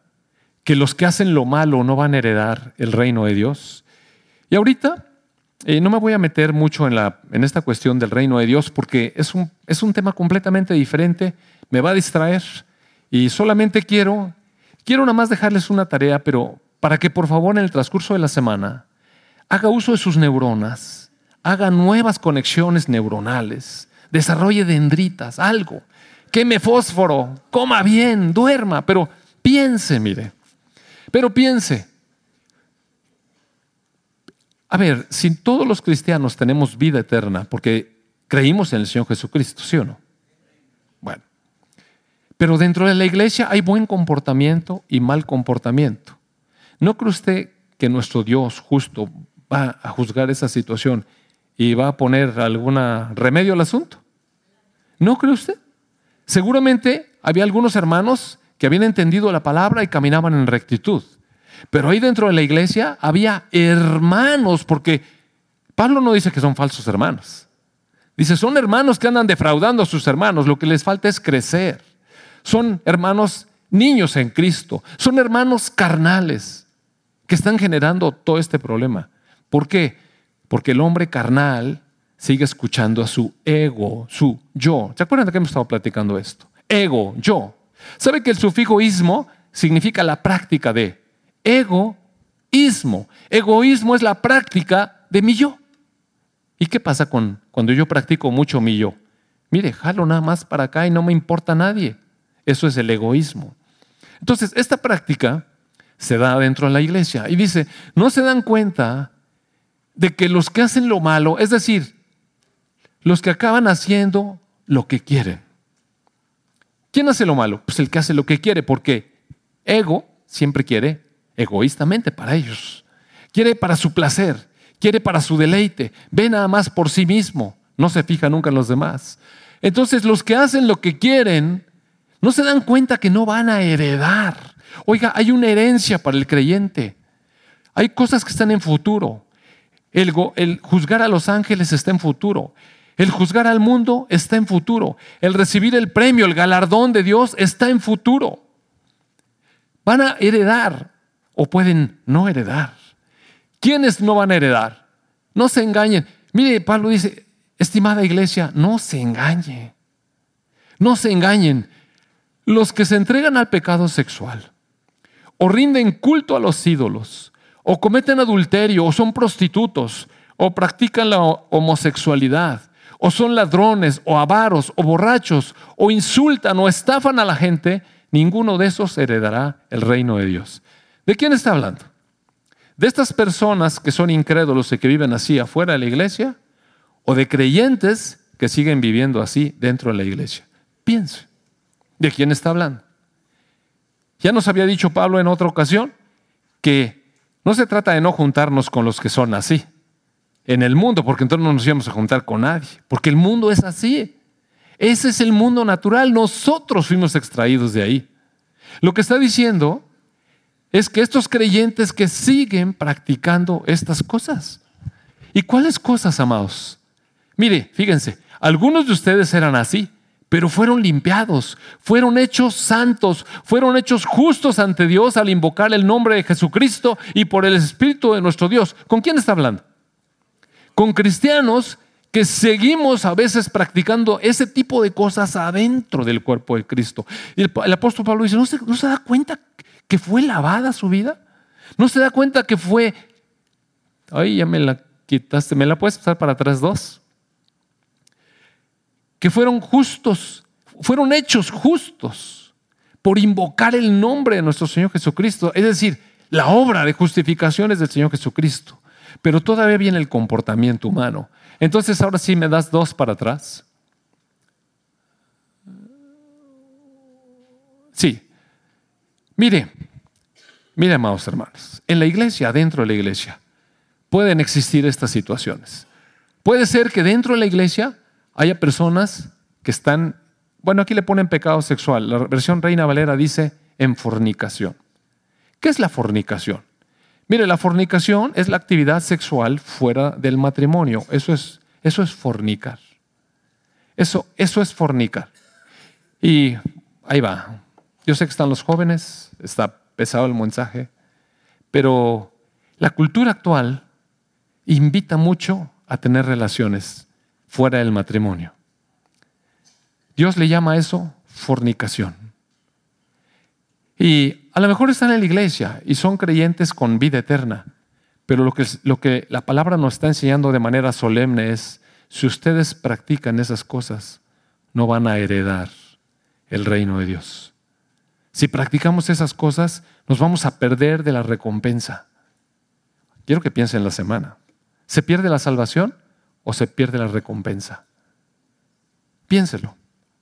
que los que hacen lo malo no van a heredar el reino de Dios. Y ahorita eh, no me voy a meter mucho en, la, en esta cuestión del reino de Dios porque es un, es un tema completamente diferente, me va a distraer y solamente quiero, quiero nada más dejarles una tarea, pero para que por favor en el transcurso de la semana haga uso de sus neuronas, haga nuevas conexiones neuronales, desarrolle dendritas, algo, queme fósforo, coma bien, duerma, pero piense, mire. Pero piense, a ver, si todos los cristianos tenemos vida eterna porque creímos en el Señor Jesucristo, ¿sí o no? Bueno, pero dentro de la iglesia hay buen comportamiento y mal comportamiento. ¿No cree usted que nuestro Dios justo va a juzgar esa situación y va a poner algún remedio al asunto? ¿No cree usted? Seguramente había algunos hermanos que habían entendido la palabra y caminaban en rectitud. Pero ahí dentro de la iglesia había hermanos, porque Pablo no dice que son falsos hermanos. Dice, son hermanos que andan defraudando a sus hermanos, lo que les falta es crecer. Son hermanos niños en Cristo, son hermanos carnales que están generando todo este problema. ¿Por qué? Porque el hombre carnal sigue escuchando a su ego, su yo. ¿Se acuerdan de que hemos estado platicando esto? Ego, yo. ¿Sabe que el sufijo ismo significa la práctica de egoísmo? Egoísmo es la práctica de mi yo. ¿Y qué pasa con, cuando yo practico mucho mi yo? Mire, jalo nada más para acá y no me importa a nadie. Eso es el egoísmo. Entonces, esta práctica se da dentro de la iglesia y dice, no se dan cuenta de que los que hacen lo malo, es decir, los que acaban haciendo lo que quieren, ¿Quién hace lo malo? Pues el que hace lo que quiere, porque ego siempre quiere egoístamente para ellos. Quiere para su placer, quiere para su deleite, ve nada más por sí mismo, no se fija nunca en los demás. Entonces los que hacen lo que quieren no se dan cuenta que no van a heredar. Oiga, hay una herencia para el creyente. Hay cosas que están en futuro. El, juzgar a los ángeles está en futuro. El juzgar al mundo está en futuro. El recibir el premio, el galardón de Dios está en futuro. Van a heredar o pueden no heredar. ¿Quiénes no van a heredar? No se engañen. Mire, Pablo dice, estimada iglesia, no se engañe. No se engañen. Los que se entregan al pecado sexual o rinden culto a los ídolos o cometen adulterio o son prostitutos o practican la homosexualidad o son ladrones, o avaros, o borrachos, o insultan o estafan a la gente, ninguno de esos heredará el reino de Dios. ¿De quién está hablando? ¿De estas personas que son incrédulos y que viven así afuera de la iglesia? ¿O de creyentes que siguen viviendo así dentro de la iglesia? Piense, ¿de quién está hablando? Ya nos había dicho Pablo en otra ocasión que no se trata de no juntarnos con los que son así en el mundo, porque entonces no nos íbamos a juntar con nadie, porque el mundo es así. Ese es el mundo natural, nosotros fuimos extraídos de ahí. Lo que está diciendo es que estos creyentes que siguen practicando estas cosas. ¿Y cuáles cosas, amados? Mire, fíjense, algunos de ustedes eran así, pero fueron limpiados, fueron hechos santos, fueron hechos justos ante Dios al invocar el nombre de Jesucristo y por el Espíritu de nuestro Dios. ¿Con quién está hablando? con cristianos que seguimos a veces practicando ese tipo de cosas adentro del cuerpo de Cristo. Y el, apóstol Pablo dice, ¿no se, ¿no se da cuenta que fue lavada su vida? ¿No se da cuenta que fue... Ay, ya me la quitaste, ¿me la puedes pasar para atrás dos? Que fueron justos, fueron hechos justos por invocar el nombre de nuestro Señor Jesucristo. Es decir, la obra de justificación es del Señor Jesucristo pero todavía viene el comportamiento humano. Entonces ahora sí me das dos para atrás. Sí. Mire, mire, amados hermanos, en la iglesia, dentro de la iglesia, pueden existir estas situaciones. Puede ser que dentro de la iglesia haya personas que están, bueno, aquí le ponen pecado sexual. La versión Reina Valera dice en fornicación. ¿Qué es la fornicación? Mire, la fornicación es la actividad sexual fuera del matrimonio. Eso es, eso es fornicar. Eso, eso es fornicar. Y ahí va. Yo sé que están los jóvenes, está pesado el mensaje, pero la cultura actual invita mucho a tener relaciones fuera del matrimonio. Dios le llama a eso fornicación. Y a lo mejor están en la iglesia y son creyentes con vida eterna, pero lo que, lo que la palabra nos está enseñando de manera solemne es, si ustedes practican esas cosas, no van a heredar el reino de Dios. Si practicamos esas cosas, nos vamos a perder de la recompensa. Quiero que piensen la semana. ¿Se pierde la salvación o se pierde la recompensa? Piénselo.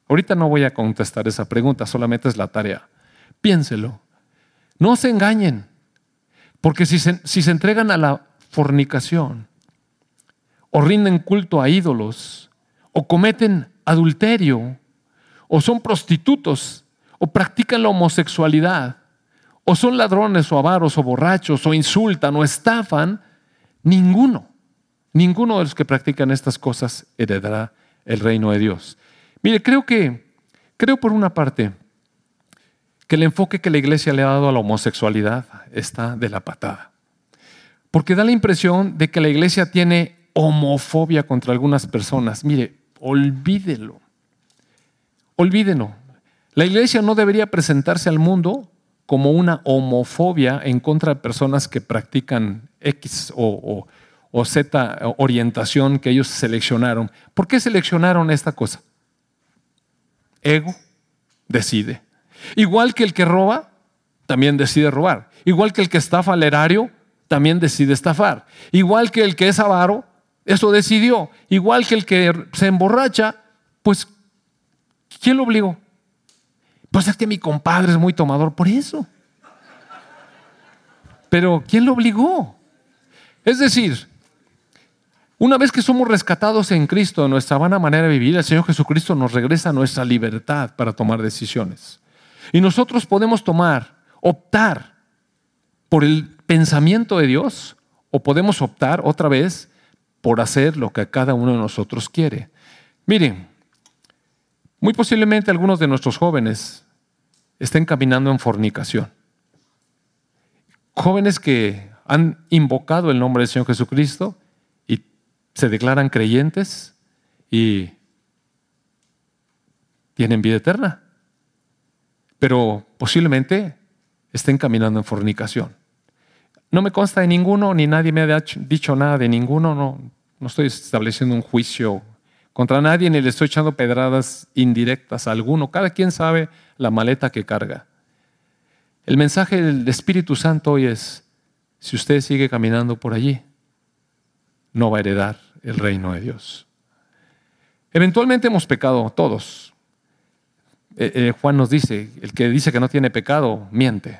Ahorita no voy a contestar esa pregunta, solamente es la tarea. Piénselo. No se engañen, porque si se, si se entregan a la fornicación, o rinden culto a ídolos, o cometen adulterio, o son prostitutos, o practican la homosexualidad, o son ladrones, o avaros, o borrachos, o insultan, o estafan, ninguno, ninguno de los que practican estas cosas heredará el reino de Dios. Mire, creo que, creo por una parte, que el enfoque que la iglesia le ha dado a la homosexualidad está de la patada. Porque da la impresión de que la iglesia tiene homofobia contra algunas personas. Mire, olvídelo. Olvídenlo. La iglesia no debería presentarse al mundo como una homofobia en contra de personas que practican X o, o Z orientación que ellos seleccionaron. ¿Por qué seleccionaron esta cosa? Ego decide. Igual que el que roba, también decide robar. Igual que el que estafa al erario, también decide estafar. Igual que el que es avaro, eso decidió. Igual que el que se emborracha, pues, ¿quién lo obligó? Pues es que mi compadre es muy tomador por eso. Pero ¿quién lo obligó? Es decir, una vez que somos rescatados en Cristo, nuestra vana manera de vivir, el Señor Jesucristo nos regresa nuestra libertad para tomar decisiones. Y nosotros podemos tomar, optar por el pensamiento de Dios o podemos optar otra vez por hacer lo que cada uno de nosotros quiere. Miren, muy posiblemente algunos de nuestros jóvenes estén caminando en fornicación. Jóvenes que han invocado el nombre del Señor Jesucristo se declaran creyentes y tienen vida eterna pero posiblemente estén caminando en fornicación. No me consta de ninguno, ni nadie me ha dicho nada de ninguno, no, no estoy estableciendo un juicio contra nadie, ni le estoy echando pedradas indirectas a alguno. Cada quien sabe la maleta que carga. El mensaje del Espíritu Santo hoy es, si usted sigue caminando por allí, no va a heredar el reino de Dios. Eventualmente hemos pecado todos, eh, eh, Juan nos dice, el que dice que no tiene pecado, miente.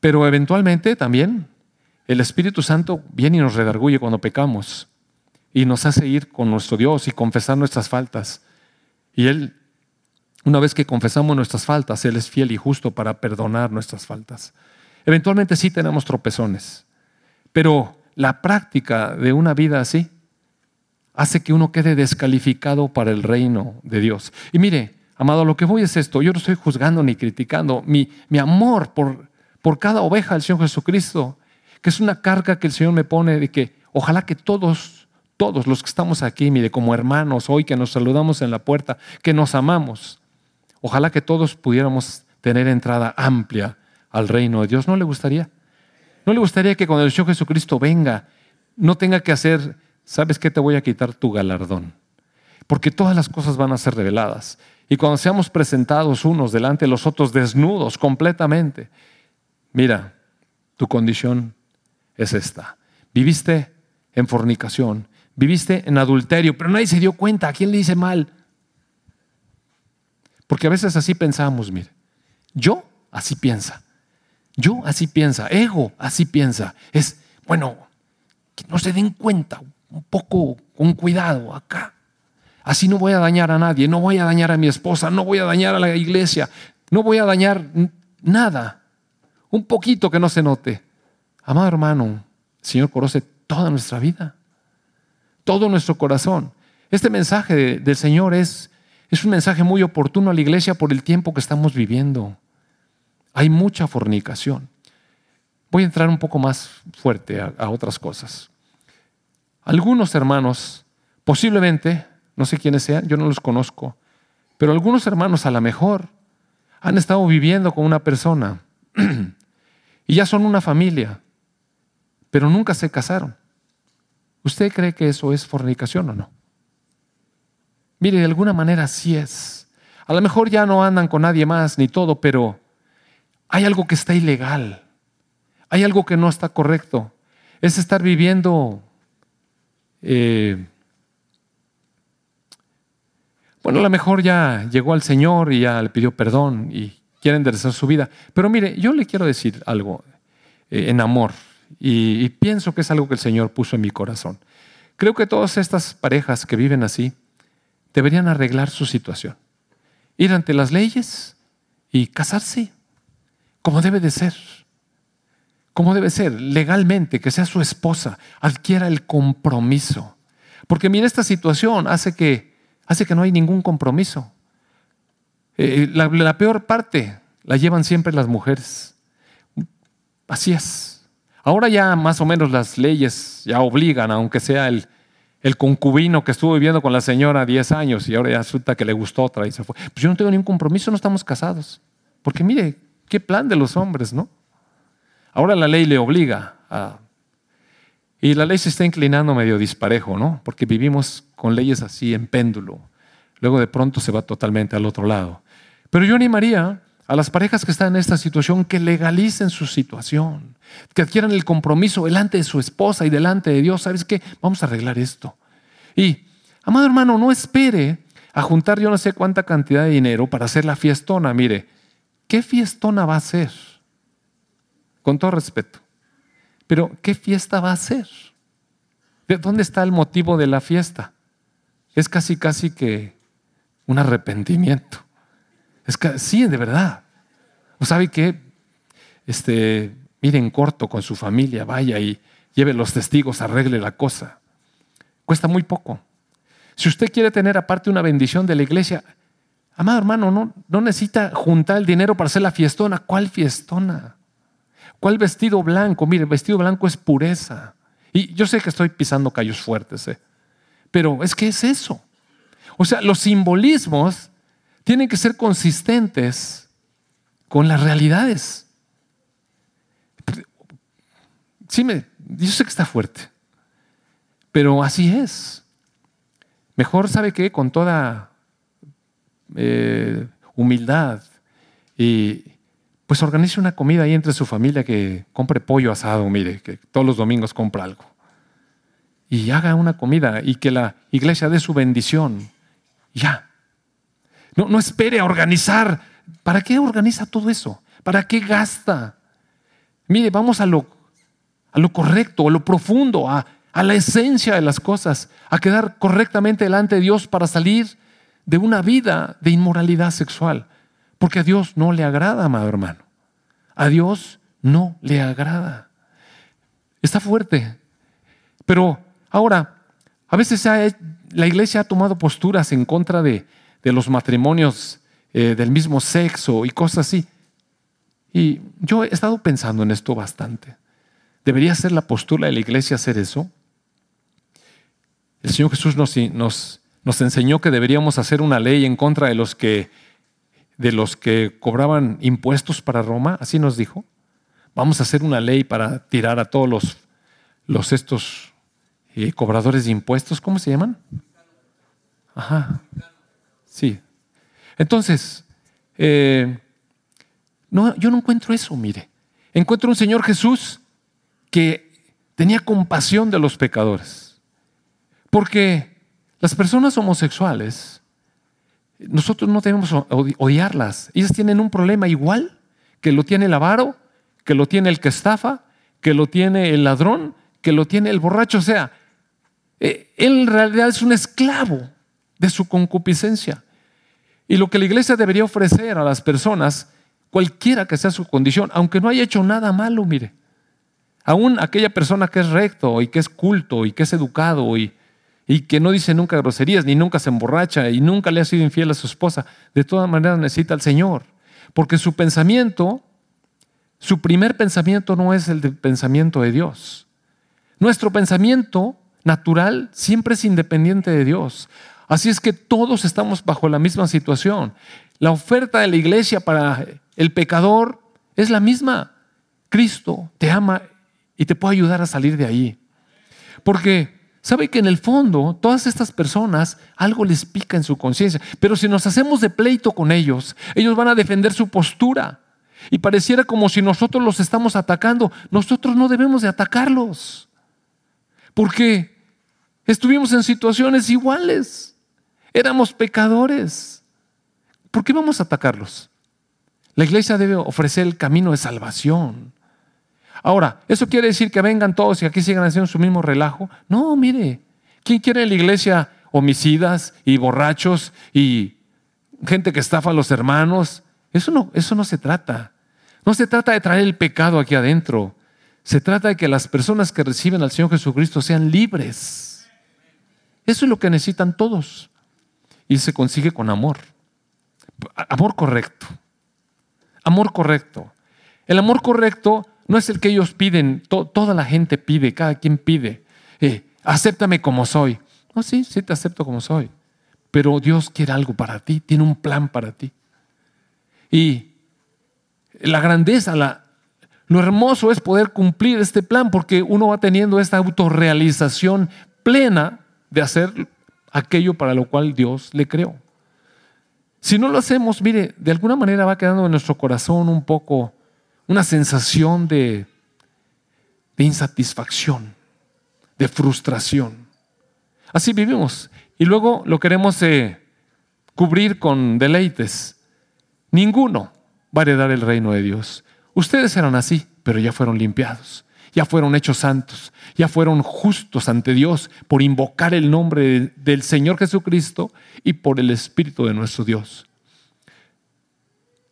Pero eventualmente también el Espíritu Santo viene y nos redarguye cuando pecamos y nos hace ir con nuestro Dios y confesar nuestras faltas. Y Él, una vez que confesamos nuestras faltas, Él es fiel y justo para perdonar nuestras faltas. Eventualmente sí tenemos tropezones, pero la práctica de una vida así hace que uno quede descalificado para el reino de Dios. Y mire, Amado, lo que voy es esto. Yo no estoy juzgando ni criticando. Mi, mi amor por, por cada oveja del Señor Jesucristo, que es una carga que el Señor me pone de que ojalá que todos, todos los que estamos aquí, mire, como hermanos hoy que nos saludamos en la puerta, que nos amamos, ojalá que todos pudiéramos tener entrada amplia al reino de Dios. ¿No le gustaría? ¿No le gustaría que cuando el Señor Jesucristo venga, no tenga que hacer, sabes que te voy a quitar tu galardón? Porque todas las cosas van a ser reveladas. Y cuando seamos presentados unos delante de los otros desnudos completamente, mira, tu condición es esta. Viviste en fornicación, viviste en adulterio, pero nadie se dio cuenta. ¿A quién le dice mal? Porque a veces así pensamos, mire. Yo así piensa. Yo así piensa. Ego así piensa. Es, bueno, que no se den cuenta, un poco con cuidado acá. Así no voy a dañar a nadie, no voy a dañar a mi esposa, no voy a dañar a la iglesia, no voy a dañar nada. Un poquito que no se note. Amado hermano, el Señor conoce toda nuestra vida, todo nuestro corazón. Este mensaje del Señor es, es un mensaje muy oportuno a la iglesia por el tiempo que estamos viviendo. Hay mucha fornicación. Voy a entrar un poco más fuerte a, otras cosas. Algunos hermanos, posiblemente, no sé quiénes sean, yo no los conozco, pero algunos hermanos a lo mejor han estado viviendo con una persona y ya son una familia, pero nunca se casaron. ¿Usted cree que eso es fornicación o no? Mire, de alguna manera sí es. A lo mejor ya no andan con nadie más ni todo, pero hay algo que está ilegal. Hay algo que no está correcto. Es estar viviendo... Eh, bueno, a lo mejor ya llegó al Señor y ya le pidió perdón y quiere enderezar su vida. Pero mire, yo le quiero decir algo eh, en amor y, y pienso que es algo que el Señor puso en mi corazón. Creo que todas estas parejas que viven así deberían arreglar su situación. Ir ante las leyes y casarse como debe de ser. Como debe ser, legalmente, que sea su esposa, adquiera el compromiso. Porque mira, esta situación hace que, hace que no hay ningún compromiso. Eh, la, la peor parte la llevan siempre las mujeres. Así es. Ahora ya más o menos las leyes ya obligan, aunque sea el, el concubino que estuvo viviendo con la señora 10 años y ahora ya resulta que le gustó otra y se fue. Pues yo no tengo ningún compromiso, no estamos casados. Porque mire, qué plan de los hombres, ¿no? Ahora la ley le obliga a... Y la ley se está inclinando medio disparejo, ¿no? Porque vivimos con leyes así en péndulo. Luego de pronto se va totalmente al otro lado. Pero yo animaría a las parejas que están en esta situación que legalicen su situación, que adquieran el compromiso delante de su esposa y delante de Dios. ¿Sabes qué? Vamos a arreglar esto. Y, amado hermano, no espere a juntar yo no sé cuánta cantidad de dinero para hacer la fiestona. Mire, ¿qué fiestona va a ser? Con todo respeto. Pero, ¿qué fiesta va a ser? ¿De dónde está el motivo de la fiesta? Es casi, casi que un arrepentimiento. Es que, sí, de verdad. ¿O sabe qué? Este, miren corto con su familia, vaya y lleve los testigos, arregle la cosa. Cuesta muy poco. Si usted quiere tener aparte una bendición de la iglesia, amado hermano, no, no necesita juntar el dinero para hacer la fiestona. ¿Cuál fiestona? ¿Cuál vestido blanco? Mire, vestido blanco es pureza. Y yo sé que estoy pisando callos fuertes, ¿eh? pero es que es eso. O sea, los simbolismos tienen que ser consistentes con las realidades. Sí, me, yo sé que está fuerte, pero así es. Mejor sabe que con toda eh, humildad y pues organice una comida ahí entre su familia que compre pollo asado, mire, que todos los domingos compra algo. Y haga una comida y que la iglesia dé su bendición. Ya. No, no espere a organizar. ¿Para qué organiza todo eso? ¿Para qué gasta? Mire, vamos a lo, a lo correcto, a lo profundo, a, a la esencia de las cosas, a quedar correctamente delante de Dios para salir de una vida de inmoralidad sexual. Porque a Dios no le agrada, amado hermano. A Dios no le agrada. Está fuerte. Pero ahora, a veces la iglesia ha tomado posturas en contra de, de los matrimonios eh, del mismo sexo y cosas así. Y yo he estado pensando en esto bastante. ¿Debería ser la postura de la iglesia hacer eso? El Señor Jesús nos, nos, nos enseñó que deberíamos hacer una ley en contra de los que, de los que cobraban impuestos para Roma, así nos dijo. Vamos a hacer una ley para tirar a todos los, los estos eh, cobradores de impuestos, ¿cómo se llaman? Ajá. Sí. Entonces, eh, no, yo no encuentro eso, mire. Encuentro un Señor Jesús que tenía compasión de los pecadores. Porque las personas homosexuales, nosotros no tenemos odiarlas. Ellas tienen un problema igual que lo tiene el avaro, que lo tiene el que estafa, que lo tiene el ladrón, que lo tiene el borracho. O sea, eh, él en realidad es un esclavo de su concupiscencia. Y lo que la iglesia debería ofrecer a las personas, cualquiera que sea su condición, aunque no haya hecho nada malo, mire, aún aquella persona que es recto y que es culto y que es educado y, y que no dice nunca groserías, ni nunca se emborracha y nunca le ha sido infiel a su esposa, de todas maneras necesita al Señor, porque su pensamiento su primer pensamiento no es el pensamiento de Dios. Nuestro pensamiento natural siempre es independiente de Dios. Así es que todos estamos bajo la misma situación. La oferta de la iglesia para el pecador es la misma. Cristo te ama y te puede ayudar a salir de ahí. Porque sabe que en el fondo todas estas personas algo les pica en su conciencia. Pero si nos hacemos de pleito con ellos, ellos van a defender su postura. Y pareciera como si nosotros los estamos atacando. Nosotros no debemos de atacarlos. Porque estuvimos en situaciones iguales. Éramos pecadores. ¿Por qué vamos a atacarlos? La iglesia debe ofrecer el camino de salvación. Ahora, ¿eso quiere decir que vengan todos y aquí sigan haciendo su mismo relajo? No, mire, ¿quién quiere en la iglesia homicidas y borrachos y gente que estafa a los hermanos? Eso no, eso no se trata. No se trata de traer el pecado aquí adentro. Se trata de que las personas que reciben al Señor Jesucristo sean libres. Eso es lo que necesitan todos. Y se consigue con amor. Amor correcto. Amor correcto. El amor correcto no es el que ellos piden, toda la gente pide, cada quien pide. Eh, acéptame como soy. No, sí, sí te acepto como soy. Pero Dios quiere algo para ti, tiene un plan para ti. Y la grandeza, la, lo hermoso es poder cumplir este plan porque uno va teniendo esta autorrealización plena de hacer aquello para lo cual Dios le creó. Si no lo hacemos, mire, de alguna manera va quedando en nuestro corazón un poco una sensación de, insatisfacción, de frustración. Así vivimos. Y luego lo queremos eh, cubrir con deleites. Ninguno va a heredar el reino de Dios. Ustedes eran así, pero ya fueron limpiados, ya fueron hechos santos, ya fueron justos ante Dios por invocar el nombre del Señor Jesucristo y por el Espíritu de nuestro Dios.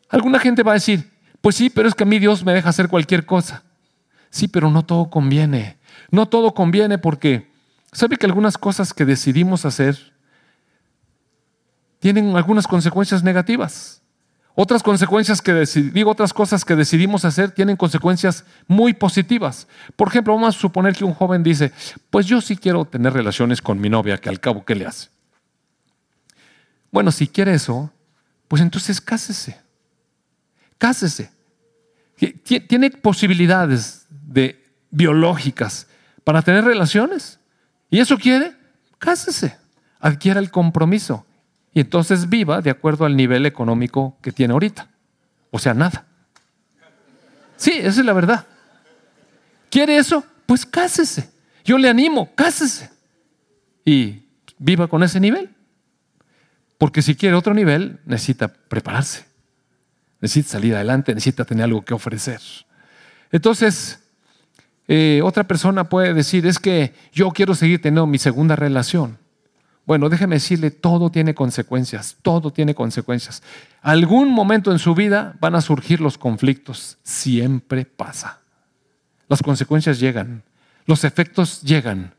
Alguna gente va a decir, pues sí, pero es que a mí Dios me deja hacer cualquier cosa. Sí, pero no todo conviene. No todo conviene porque, ¿sabe que algunas cosas que decidimos hacer tienen algunas consecuencias negativas? Otras consecuencias que digo, otras cosas que decidimos hacer tienen consecuencias muy positivas. Por ejemplo, vamos a suponer que un joven dice, pues yo sí quiero tener relaciones con mi novia, que al cabo, ¿qué le hace? Bueno, si quiere eso, pues entonces cásese. Cásese. Tiene posibilidades de, biológicas para tener relaciones. ¿Y eso quiere? Cásese. Adquiera el compromiso y entonces viva de acuerdo al nivel económico que tiene ahorita. O sea, nada. Sí, esa es la verdad. ¿Quiere eso? Pues cásese. Yo le animo, cásese. Y viva con ese nivel. Porque si quiere otro nivel, necesita prepararse. Necesita salir adelante, necesita tener algo que ofrecer. Entonces, eh, otra persona puede decir, es que yo quiero seguir teniendo mi segunda relación. Bueno, déjeme decirle, todo tiene consecuencias, todo tiene consecuencias. Algún momento en su vida van a surgir los conflictos, siempre pasa. Las consecuencias llegan, los efectos llegan.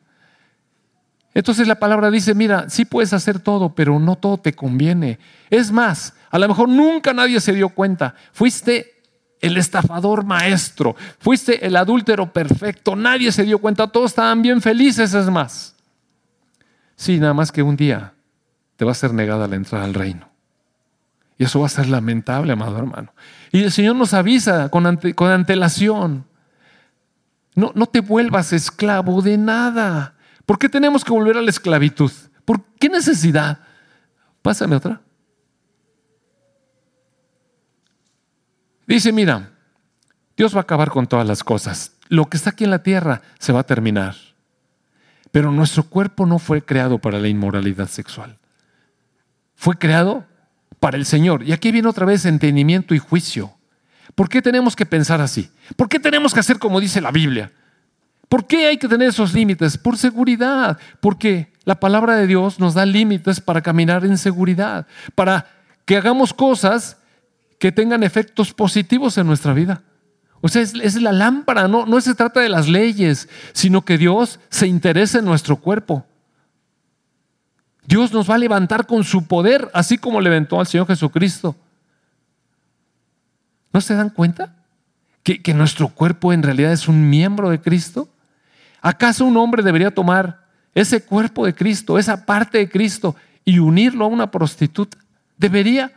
Entonces la palabra dice, mira, sí puedes hacer todo, pero no todo te conviene. Es más, a lo mejor nunca nadie se dio cuenta. Fuiste el estafador maestro, fuiste el adúltero perfecto, nadie se dio cuenta, todos estaban bien felices, es más. Sí, nada más que un día te va a ser negada la entrada al reino. Y eso va a ser lamentable, amado hermano. Y el Señor nos avisa con, antelación. No, no te vuelvas esclavo de nada. ¿Por qué tenemos que volver a la esclavitud? ¿Por qué necesidad? Pásame otra. Dice, mira, Dios va a acabar con todas las cosas. Lo que está aquí en la tierra se va a terminar. Pero nuestro cuerpo no fue creado para la inmoralidad sexual. Fue creado para el Señor. Y aquí viene otra vez entendimiento y juicio. ¿Por qué tenemos que pensar así? ¿Por qué tenemos que hacer como dice la Biblia? ¿Por qué hay que tener esos límites? Por seguridad. Porque la palabra de Dios nos da límites para caminar en seguridad, para que hagamos cosas que tengan efectos positivos en nuestra vida. O sea, es, la lámpara, no, no se trata de las leyes, sino que Dios se interesa en nuestro cuerpo. Dios nos va a levantar con su poder, así como levantó al Señor Jesucristo. ¿No se dan cuenta? que, que nuestro cuerpo en realidad es un miembro de Cristo? ¿Acaso un hombre debería tomar ese cuerpo de Cristo, esa parte de Cristo y unirlo a una prostituta? ¿Debería?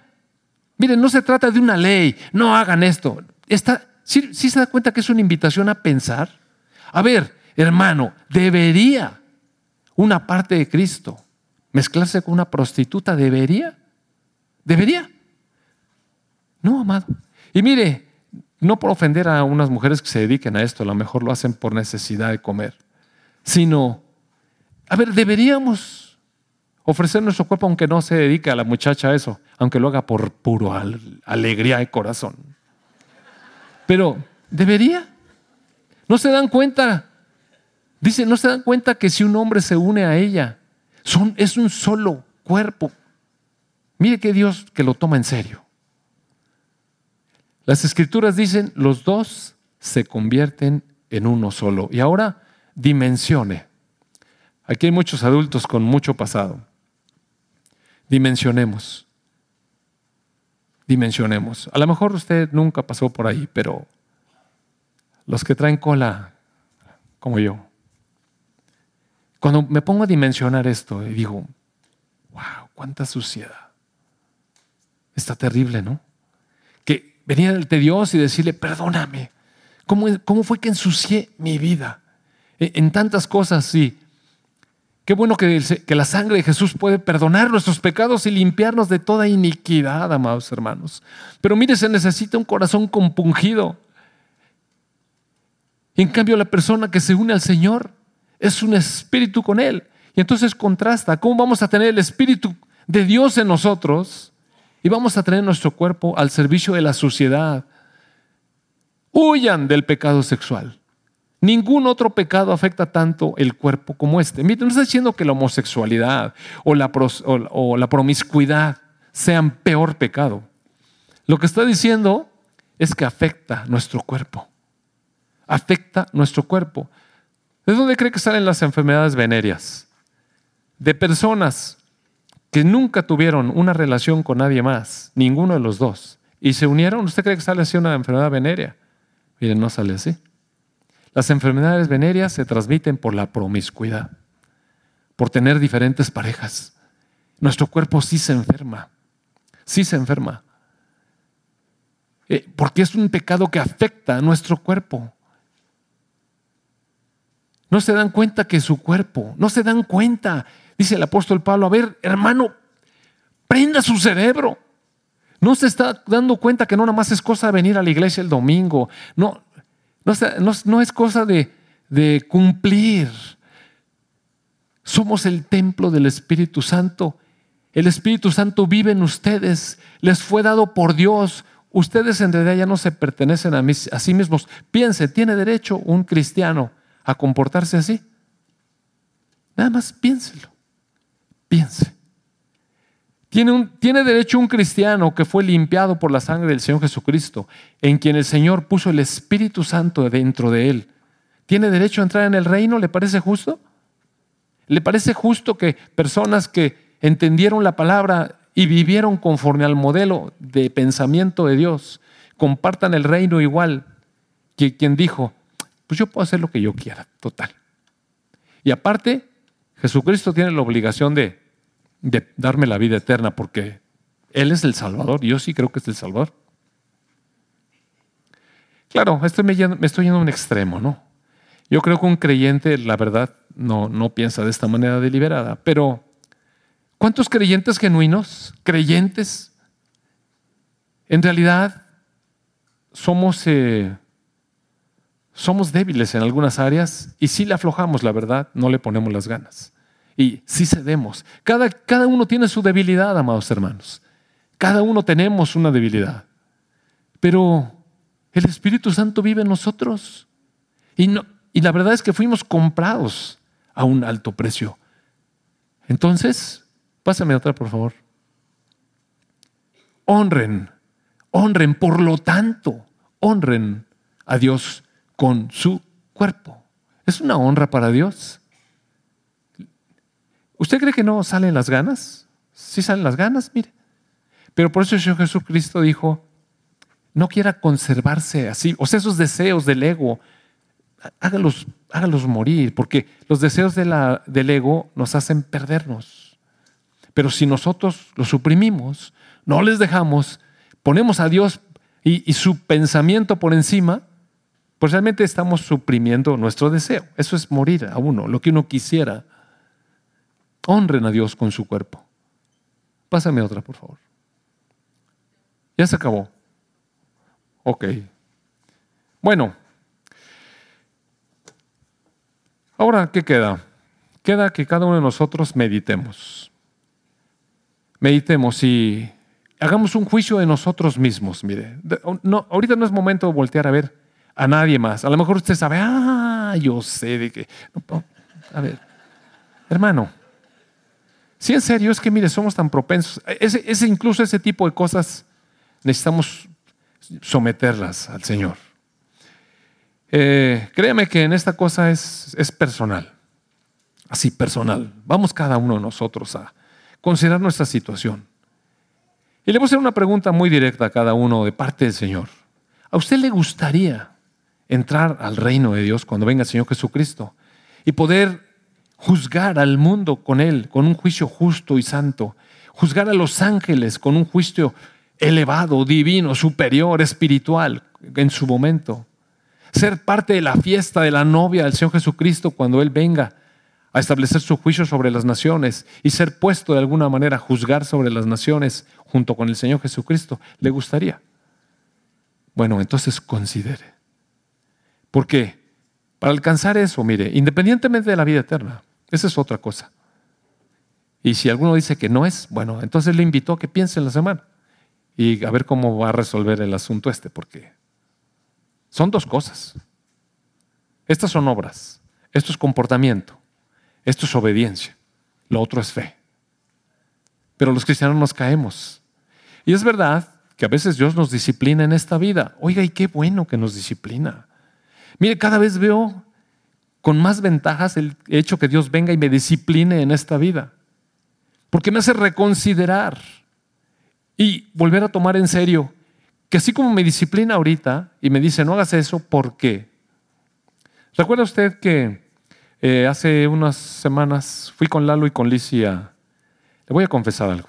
Miren, no se trata de una ley, no hagan esto. Está, ¿sí, se da cuenta que es una invitación a pensar? A ver, hermano, ¿debería una parte de Cristo mezclarse con una prostituta? ¿Debería? ¿Debería? No, amado. Y mire, no por ofender a unas mujeres que se dediquen a esto, a lo mejor lo hacen por necesidad de comer, sino, a ver, deberíamos ofrecer nuestro cuerpo aunque no se dedique a la muchacha a eso, aunque lo haga por puro alegría de corazón. Pero, ¿debería? ¿No se dan cuenta? Dice, ¿no se dan cuenta que si un hombre se une a ella, son, es un solo cuerpo? Mire que Dios que lo toma en serio. Las escrituras dicen, los dos se convierten en uno solo. Y ahora dimensione. Aquí hay muchos adultos con mucho pasado. Dimensionemos. Dimensionemos. A lo mejor usted nunca pasó por ahí, pero los que traen cola, como yo, cuando me pongo a dimensionar esto y digo, wow, cuánta suciedad. Está terrible, ¿no? Venir ante Dios y decirle, perdóname. ¿Cómo, cómo fue que ensucié mi vida? En, en tantas cosas, sí. Qué bueno que, que, la sangre de Jesús puede perdonar nuestros pecados y limpiarnos de toda iniquidad, amados hermanos. Pero mire, se necesita un corazón compungido. en cambio, la persona que se une al Señor es un espíritu con Él. Y entonces contrasta. ¿Cómo vamos a tener el espíritu de Dios en nosotros y vamos a tener nuestro cuerpo al servicio de la sociedad. Huyan del pecado sexual. Ningún otro pecado afecta tanto el cuerpo como este. Miren, no está diciendo que la homosexualidad o la, o la promiscuidad sean peor pecado. Lo que está diciendo es que afecta nuestro cuerpo. Afecta nuestro cuerpo. ¿De dónde cree que salen las enfermedades venéreas? De personas que nunca tuvieron una relación con nadie más, ninguno de los dos, y se unieron, ¿usted cree que sale así una enfermedad venérea? Miren, no sale así. Las enfermedades venéreas se transmiten por la promiscuidad, por tener diferentes parejas. Nuestro cuerpo sí se enferma, sí se enferma. Eh, porque es un pecado que afecta a nuestro cuerpo. No se dan cuenta que su cuerpo, no se dan cuenta Dice el apóstol Pablo, a ver, hermano, prenda su cerebro. No se está dando cuenta que no nada más es cosa de venir a la iglesia el domingo. No, no, es cosa de, cumplir. Somos el templo del Espíritu Santo. El Espíritu Santo vive en ustedes. Les fue dado por Dios. Ustedes en realidad ya no se pertenecen a, a sí mismos. Piense, ¿tiene derecho un cristiano a comportarse así? Nada más piénselo. Piense. Tiene, un, tiene, derecho un cristiano que fue limpiado por la sangre del Señor Jesucristo, en quien el Señor puso el Espíritu Santo dentro de él. ¿Tiene derecho a entrar en el reino? ¿Le parece justo? ¿Le parece justo que personas que entendieron la palabra y vivieron conforme al modelo de pensamiento de Dios compartan el reino igual que quien dijo, pues yo puedo hacer lo que yo quiera, total. Y aparte, Jesucristo tiene la obligación de de darme la vida eterna porque Él es el Salvador. Yo sí creo que es el Salvador. Claro, estoy me, estoy yendo a un extremo, ¿no? Yo creo que un creyente, la verdad, no, no piensa de esta manera deliberada, pero ¿cuántos creyentes genuinos, creyentes, en realidad somos, eh, somos débiles en algunas áreas y si le aflojamos, la verdad, no le ponemos las ganas? Y sí cedemos. Cada, cada uno tiene su debilidad, amados hermanos. Cada uno tenemos una debilidad. Pero el Espíritu Santo vive en nosotros. Y, no, y la verdad es que fuimos comprados a un alto precio. Entonces, pásame otra, por favor. Honren, honren, por lo tanto, honren a Dios con su cuerpo. Es una honra para Dios. ¿Usted cree que no salen las ganas? Sí salen las ganas, mire. Pero por eso el Señor Jesucristo dijo, no quiera conservarse así. O sea, esos deseos del ego, hágalos, morir, porque los deseos del ego nos hacen perdernos. Pero si nosotros los suprimimos, no les dejamos, ponemos a Dios y, y su pensamiento por encima, pues realmente estamos suprimiendo nuestro deseo. Eso es morir a uno, lo que uno quisiera. Honren a Dios con su cuerpo. Pásame otra, por favor. Ya se acabó. Ok. Bueno. Ahora, ¿qué queda? Queda que cada uno de nosotros meditemos. Meditemos y hagamos un juicio de nosotros mismos. Mire, no, ahorita no es momento de voltear a ver a nadie más. A lo mejor usted sabe, ah, yo sé de que. a ver, hermano, si en serio es que, mire, somos tan propensos. Ese, incluso ese tipo de cosas necesitamos someterlas al Señor. Eh, créeme que en esta cosa es, es personal, así personal. Vamos cada uno de nosotros a considerar nuestra situación. Y le voy a hacer una pregunta muy directa a cada uno de parte del Señor. ¿A usted le gustaría entrar al reino de Dios cuando venga el Señor Jesucristo y poder juzgar al mundo con Él, con un juicio justo y santo, juzgar a los ángeles con un juicio elevado, divino, superior, espiritual en su momento, ser parte de la fiesta de la novia del Señor Jesucristo cuando Él venga a establecer su juicio sobre las naciones y ser puesto de alguna manera a juzgar sobre las naciones junto con el Señor Jesucristo, ¿le gustaría? Bueno, entonces considere. ¿Por qué? Para alcanzar eso, mire, independientemente de la vida eterna, esa es otra cosa. Y si alguno dice que no es, bueno, entonces le invito a que piense en la semana y a ver cómo va a resolver el asunto este, porque son dos cosas. Estas son obras, esto es comportamiento, esto es obediencia, lo otro es fe. Pero los cristianos nos caemos. Y es verdad que a veces Dios nos disciplina en esta vida. Oiga, y qué bueno que nos disciplina. Mire, cada vez veo con más ventajas el hecho que Dios venga y me discipline en esta vida. Porque me hace reconsiderar y volver a tomar en serio que así como me disciplina ahorita y me dice, no hagas eso, ¿por qué? ¿Recuerda usted que eh, hace unas semanas fui con Lalo y con Lizzie a... Le voy a confesar algo.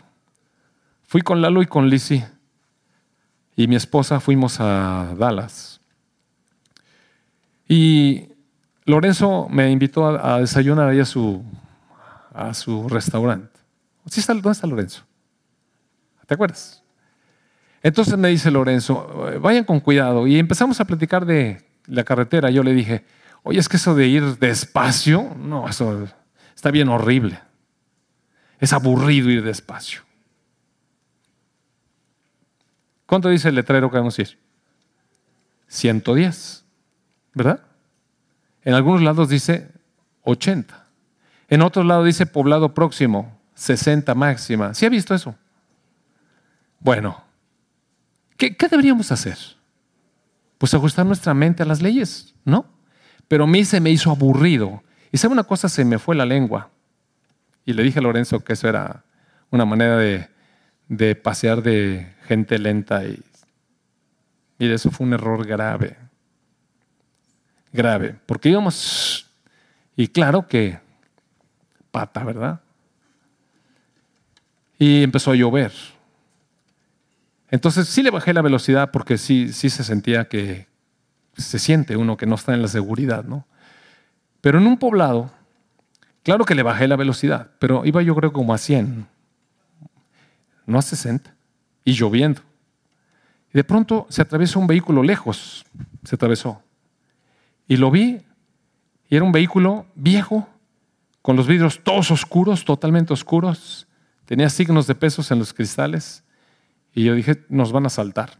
Fui con Lalo y con Lizzie y mi esposa fuimos a Dallas. Y Lorenzo me invitó a, desayunar ahí a su, a su restaurante. está, ¿Dónde está Lorenzo? ¿Te acuerdas? Entonces me dice Lorenzo, vayan con cuidado. Y empezamos a platicar de la carretera. Yo le dije, oye, es que eso de ir despacio, no, eso está bien horrible. Es aburrido ir despacio. ¿Cuánto dice el letrero que vamos a ir? 110, ¿verdad? En algunos lados dice 80. En otros lados dice poblado próximo, 60 máxima. ¿Sí ha visto eso? Bueno, ¿qué, deberíamos hacer? Pues ajustar nuestra mente a las leyes, ¿no? Pero a mí se me hizo aburrido. Y sabe una cosa, se me fue la lengua. Y le dije a Lorenzo que eso era una manera de, de pasear de gente lenta. Y mire, eso fue un error grave grave, porque íbamos, y claro que pata, ¿verdad? Y empezó a llover. Entonces sí le bajé la velocidad porque sí, sí se sentía que se siente uno que no está en la seguridad, ¿no? Pero en un poblado, claro que le bajé la velocidad, pero iba yo creo como a 100, no a 60, y lloviendo. Y de pronto se atravesó un vehículo lejos, se atravesó. Y lo vi y era un vehículo viejo, con los vidrios todos oscuros, totalmente oscuros. Tenía signos de pesos en los cristales. Y yo dije, nos van a saltar.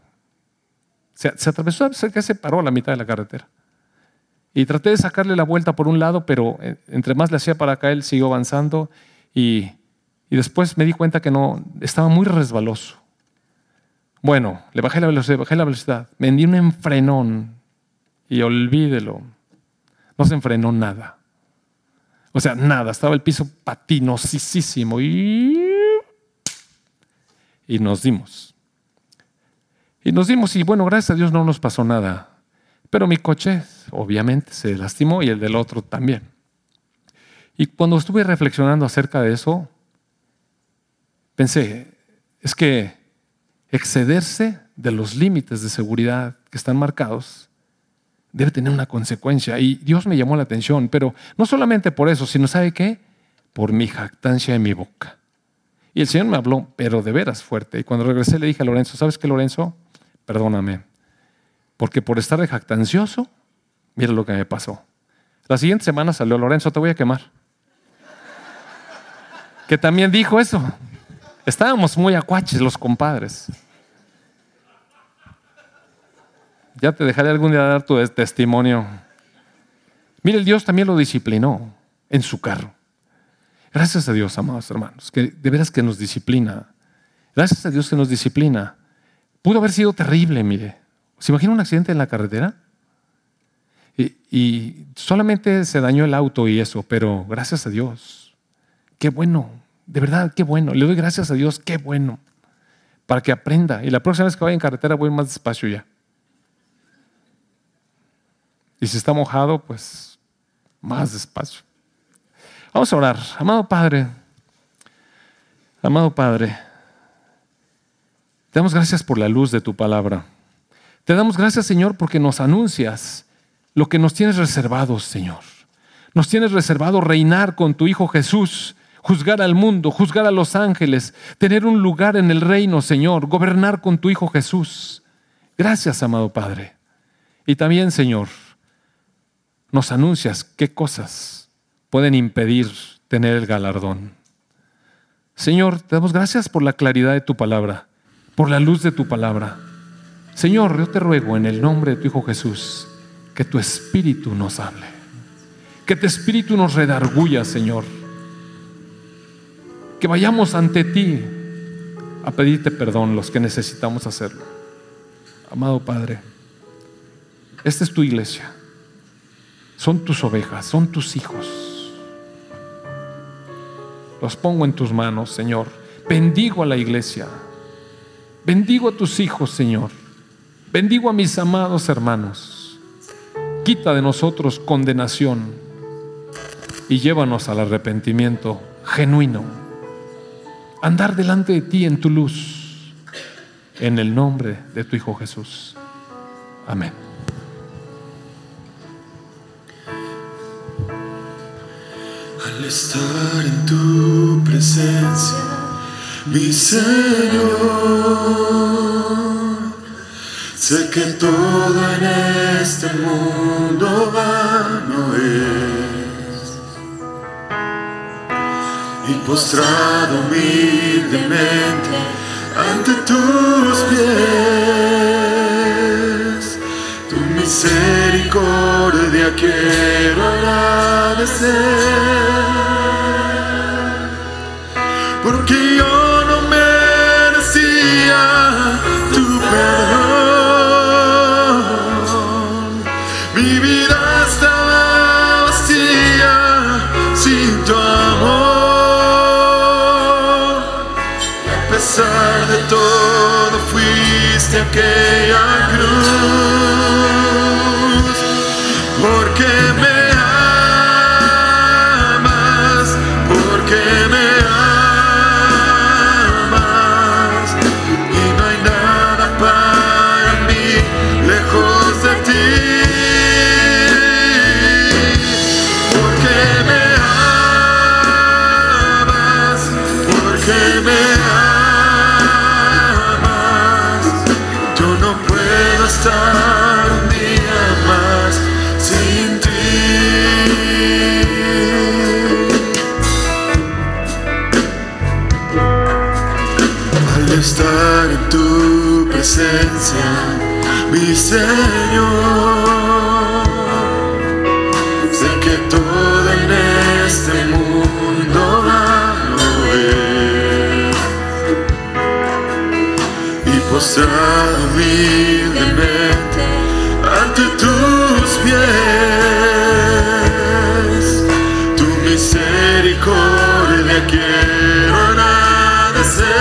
Se, atravesó, se, se paró a la mitad de la carretera. Y traté de sacarle la vuelta por un lado, pero eh, entre más le hacía para acá, él siguió avanzando. Y, y después me di cuenta que no, estaba muy resbaloso. Bueno, le bajé la velocidad, bajé la velocidad. Me di un enfrenón y olvídelo. No se enfrenó nada. O sea, nada. Estaba el piso patinosísimo y, y nos dimos. Y nos dimos y bueno, gracias a Dios no nos pasó nada. Pero mi coche obviamente se lastimó y el del otro también. Y cuando estuve reflexionando acerca de eso, pensé, es que excederse de los límites de seguridad que están marcados debe tener una consecuencia. Y Dios me llamó la atención, pero no solamente por eso, sino ¿sabe qué? Por mi jactancia en mi boca. Y el Señor me habló, pero de veras fuerte. Y cuando regresé le dije a Lorenzo, ¿sabes qué, Lorenzo? Perdóname. Porque por estar de jactancioso, mira lo que me pasó. La siguiente semana salió Lorenzo, te voy a quemar. Que también dijo eso. Estábamos muy acuaches los compadres. Ya te dejaré algún día dar tu testimonio. Mire, el Dios también lo disciplinó en su carro. Gracias a Dios, amados hermanos, que de veras que nos disciplina. Gracias a Dios que nos disciplina. Pudo haber sido terrible, mire. ¿Se imagina un accidente en la carretera? Y, y, solamente se dañó el auto y eso, pero gracias a Dios. Qué bueno, de verdad, qué bueno. Le doy gracias a Dios, qué bueno. Para que aprenda. Y la próxima vez que vaya en carretera voy más despacio ya. Y si está mojado, pues más despacio. Vamos a orar. Amado Padre, amado Padre, te damos gracias por la luz de tu palabra. Te damos gracias, Señor, porque nos anuncias lo que nos tienes reservado, Señor. Nos tienes reservado reinar con tu Hijo Jesús, juzgar al mundo, juzgar a los ángeles, tener un lugar en el reino, Señor, gobernar con tu Hijo Jesús. Gracias, amado Padre. Y también, Señor, nos anuncias qué cosas pueden impedir tener el galardón. Señor, te damos gracias por la claridad de tu palabra, por la luz de tu palabra. Señor, yo te ruego en el nombre de tu Hijo Jesús que tu espíritu nos hable, que tu espíritu nos redarguya, Señor, que vayamos ante ti a pedirte perdón los que necesitamos hacerlo. Amado Padre, esta es tu iglesia, son tus ovejas, son tus hijos. Los pongo en tus manos, Señor. Bendigo a la iglesia. Bendigo a tus hijos, Señor. Bendigo a mis amados hermanos. Quita de nosotros condenación y llévanos al arrepentimiento genuino. Andar delante de ti en tu luz. En el nombre de tu Hijo Jesús. Amén. Estar en tu presencia, mi Señor. Sé que todo en este mundo vano es. Y postrado humildemente ante tus pies, tu misericordia quiero agradecer. Porque yo no merecía tu perdón. Mi vida estaba vacía sin tu amor. A pesar de todo fuiste aquella Señor, sé que todo en este mundo vano es. Y postrado humildemente ante tus pies, tu misericordia quiero agradecer.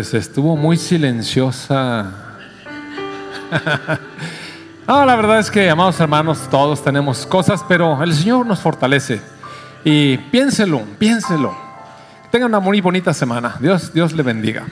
Pues estuvo muy silenciosa. No, la verdad es que, amados hermanos, todos tenemos cosas, pero el Señor nos fortalece. Y piénselo, piénselo. Tengan una muy bonita semana. Dios, Dios le bendiga.